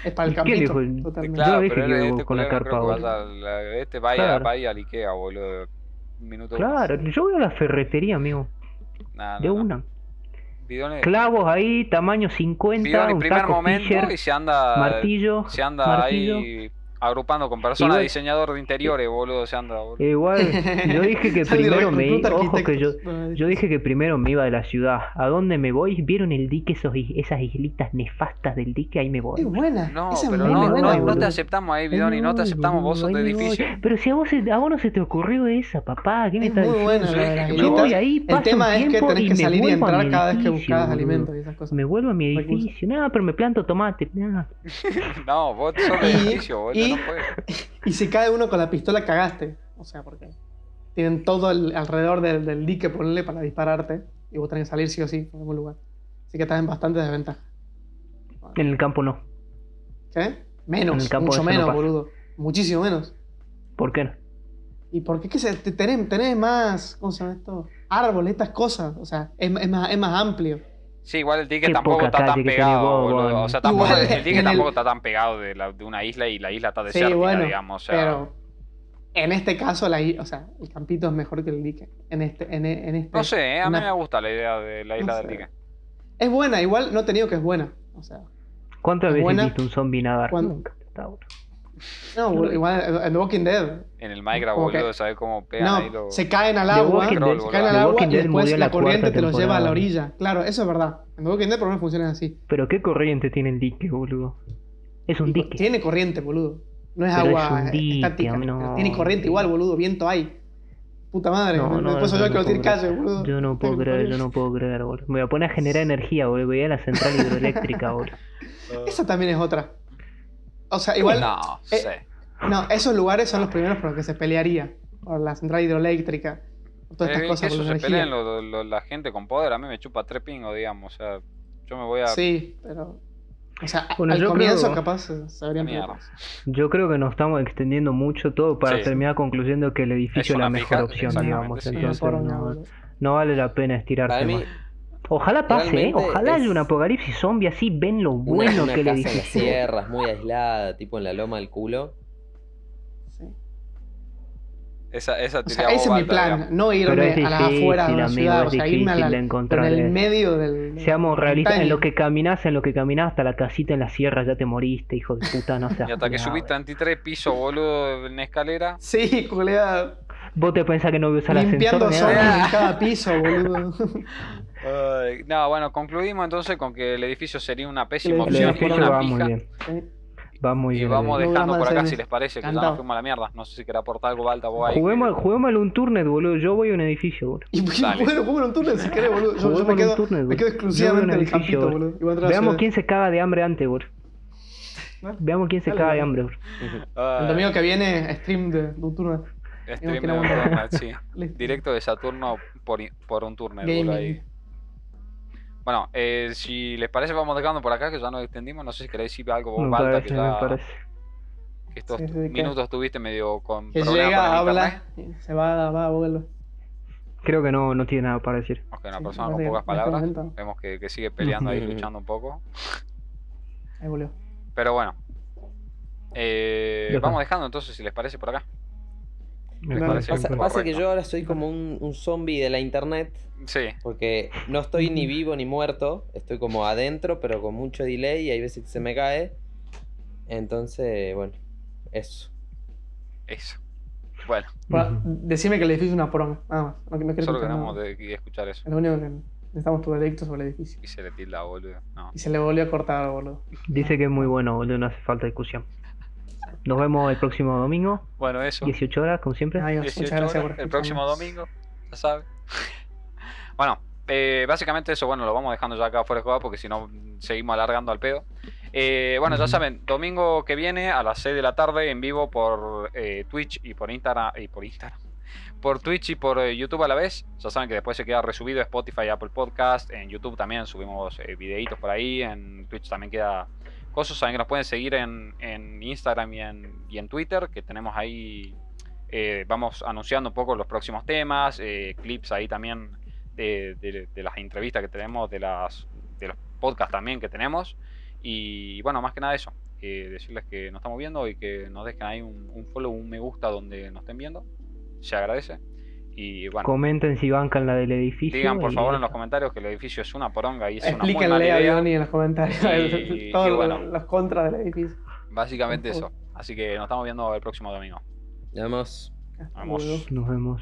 Es para el ¿Y qué campito. Totalmente. Yo Claro, dije pero que este con la carpa, creo que a- este vaya, Claro. vaya al Ikea, boludo. Minuto. Claro, yo voy a la ferretería, amigo. Nah, De no, no. una. Bidones- Clavos ahí, tamaño 50, Bidón en un primer taco momento y se anda. martillo, Se anda martillo. ahí agrupando con personas, Igual- diseñador de interiores, boludo. Se anda, boludo. Igual, yo dije que primero me ojo que yo, yo dije que primero me iba de la ciudad. ¿A dónde me voy? ¿Vieron el dique, esos, esas islitas nefastas del dique? Ahí me voy. Es buena. No, esa es pero muy no, buena, no, no te aceptamos ahí, me no te aceptamos, vos sos de edificio. Pero si a vos, a vos no se te ocurrió esa, papá, ¿qué me Es estás muy diciendo? buena Yo voy ahí, El paso tema es que tenés que salir y entrar cada vez que buscas alimentos y esas cosas. Me vuelvo a mi edificio. No, pero me planto tomate. nah. No, vos sos de edificio, boludo. y- si cae uno con la pistola, cagaste. O sea, porque tienen todo el- alrededor del, del dique, ponle para dispararte. Y vos tenés que salir sí o sí, por algún lugar. Así que estás en bastante desventaja. En el campo no. ¿Qué? En Menos, el campo mucho no menos, boludo. Muchísimo menos. ¿Por qué no? ¿Y por qué? ¿Qué se, te- tenés, tenés más, ¿cómo se llama esto? Árboles, estas cosas. O sea, es, es más, es más amplio. Sí, igual el ticket Qué tampoco está tan pegado. O sea, tampoco, Igual, el ticket el- tampoco está tan pegado de, la- de una isla y la isla está Sí, desértica, bueno. digamos. O sea, Pero en este caso, la, i- o sea, el campito es mejor que el dique. En este, en, en este. no sé, eh, a mí una- me gusta la idea de la isla No del ticket. Es buena, igual no te digo que es buena. O sea, ¿Cuántas ¿Es veces buena? viste un zombie nadar? ¿Cuándo? Nunca. Está bueno. No, igual en The Walking Dead. En el Minecraft, boludo, ¿sabes cómo pegan No, ahí los... se caen al The agua, Walking Dead- se caen al agua y después la corriente te los lleva a la orilla. Claro, eso es verdad. En The Walking Dead por lo menos funciona así. Pero qué corriente tiene el dique, boludo. Es un dique. Tiene corriente, boludo. No es Pero agua es dique, estática. no. Tiene corriente igual, boludo. Viento hay. Puta madre. No, no, después soy no, yo que lo tiene calle, boludo. Yo no puedo creer, yo no puedo creer, boludo. Me voy a poner a generar energía, boludo. Voy a la central hidroeléctrica, boludo. Esa también es otra. O sea, igual. No, eh. No, esos lugares son los primeros por los que se pelearía. Por la central hidroeléctrica. Por todas Eh, estas que cosas, eso por la se energía. peleen lo- lo- la gente con poder, a mí me chupa tres pingos, digamos. O sea, yo me voy a... Sí, pero. O sea, Bueno, al yo comienzo creo- capaz se, habrían. Yo creo que nos estamos extendiendo mucho todo para Sí. terminar concluyendo que el edificio Es la mejor fija- opción, digamos. sí. Entonces no, vale la pena estirarse Para mí, más. Ojalá pase, ¿eh? Ojalá es haya un apocalipsis zombie así, ven lo una, bueno una que el casa en las sierras, muy aislada, tipo en la loma del culo. Sí. Esa, esa O tiré sea, a ese es mi plan, digamos. no Pero irme a las afueras de la amigo, ciudad, o sea, irme a la, en el medio del... Seamos la realistas, en lo que caminás, en lo que caminás hasta la casita en la sierra ya te moriste, hijo de puta, no seas Y hasta que boludo. 33 pisos, boludo, en escalera. Sí, culeada, ¿Vos te pensás que no voy a usar limpiando ascensor? zombies Mirá. en cada piso, boludo. Ay, no, bueno, concluimos entonces con que el edificio sería una pésima El El opción y edificio una va muy bien, Sí. va muy Y bien. vamos el dejando por acá si les parece, que ya nos fuimos a la mierda. No sé si querés aportar algo, Balta, vos ahí. Juguemos, juguemos un turnet, boludo. Yo voy a un edificio, boludo. Y pues, bueno, jugar un túnel si querés, boludo. Yo, yo Juguemos me un quedo, turnet, me boludo. quedo exclusivamente un en el edificio, campito, boludo. Veamos quién se caga de hambre antes, boludo. Bueno, Veamos quién se Dale, caga de hambre, boludo. El domingo que viene, stream de, de un turno. stream de un turnet, sí. Directo de Saturno por, un turno, boludo, ahí. Bueno, eh, si les parece, vamos dejando por acá, que ya nos extendimos. No sé si queréis decir algo vos, Balta, parece, que me ya parece. que estos Sí, sí, que- minutos estuviste medio con Que problemas llega, con el habla, internet. se va, va, vuelve. Creo que no, no tiene nada para decir. Ok, una Sí, persona con pocas este palabras. Vemos que, que sigue peleando ahí, luchando un poco. Ahí volvió. Pero bueno. Eh, vamos dejando entonces, si les parece, por acá. Me Dale. parece Pasa, pasa que yo ahora soy como un, un zombie de la internet. Sí, Porque no estoy ni vivo ni muerto. Estoy como adentro, pero con mucho delay. Y hay veces que se me cae. Entonces, bueno, eso. eso. Bueno, Bueno, decime que el edificio es una poronga, nada más. No, no solo queremos de escuchar eso. Es lo único que necesitamos tu veredicto sobre el edificio. Y se le tilda, boludo. No. Y se le volvió a cortar, boludo. Dice que es muy bueno, boludo, no hace falta discusión. Nos vemos el próximo domingo, Bueno, eso. 18 horas, como siempre. Ay, 18 muchas gracias por horas, el próximo domingo, ya sabe. bueno, eh, básicamente eso, bueno, lo vamos dejando ya acá fuera de juego porque si no seguimos alargando al pedo. Eh, bueno, ya saben, domingo que viene a las 6 de la tarde en vivo por eh, Twitch y por Instagram y por Instagram. Por Twitch y por YouTube a la vez. Ya saben que después se queda resubido Spotify y Apple Podcast. En YouTube también subimos eh, videitos por ahí. En Twitch también queda cosas. Saben que nos pueden seguir en, en Instagram y en, y en Twitter. Que tenemos ahí eh, vamos anunciando un poco los próximos temas, eh, clips ahí también de, de- las entrevistas que tenemos, de, las, de los podcasts también que tenemos. Y bueno, más que nada eso, eh, decirles que nos estamos viendo y que nos dejen ahí un, un follow, un me gusta donde nos estén viendo. Se agradece. Y bueno, Comenten si bancan la del edificio. digan por favor en los comentarios que el edificio es una poronga y es una muy mala Explíquenle a idea. Bioni en los comentarios Y- todos y los- bueno. los contras del edificio. Básicamente eso. Así que nos estamos viendo el próximo domingo. Vamos. luego. Nos vemos.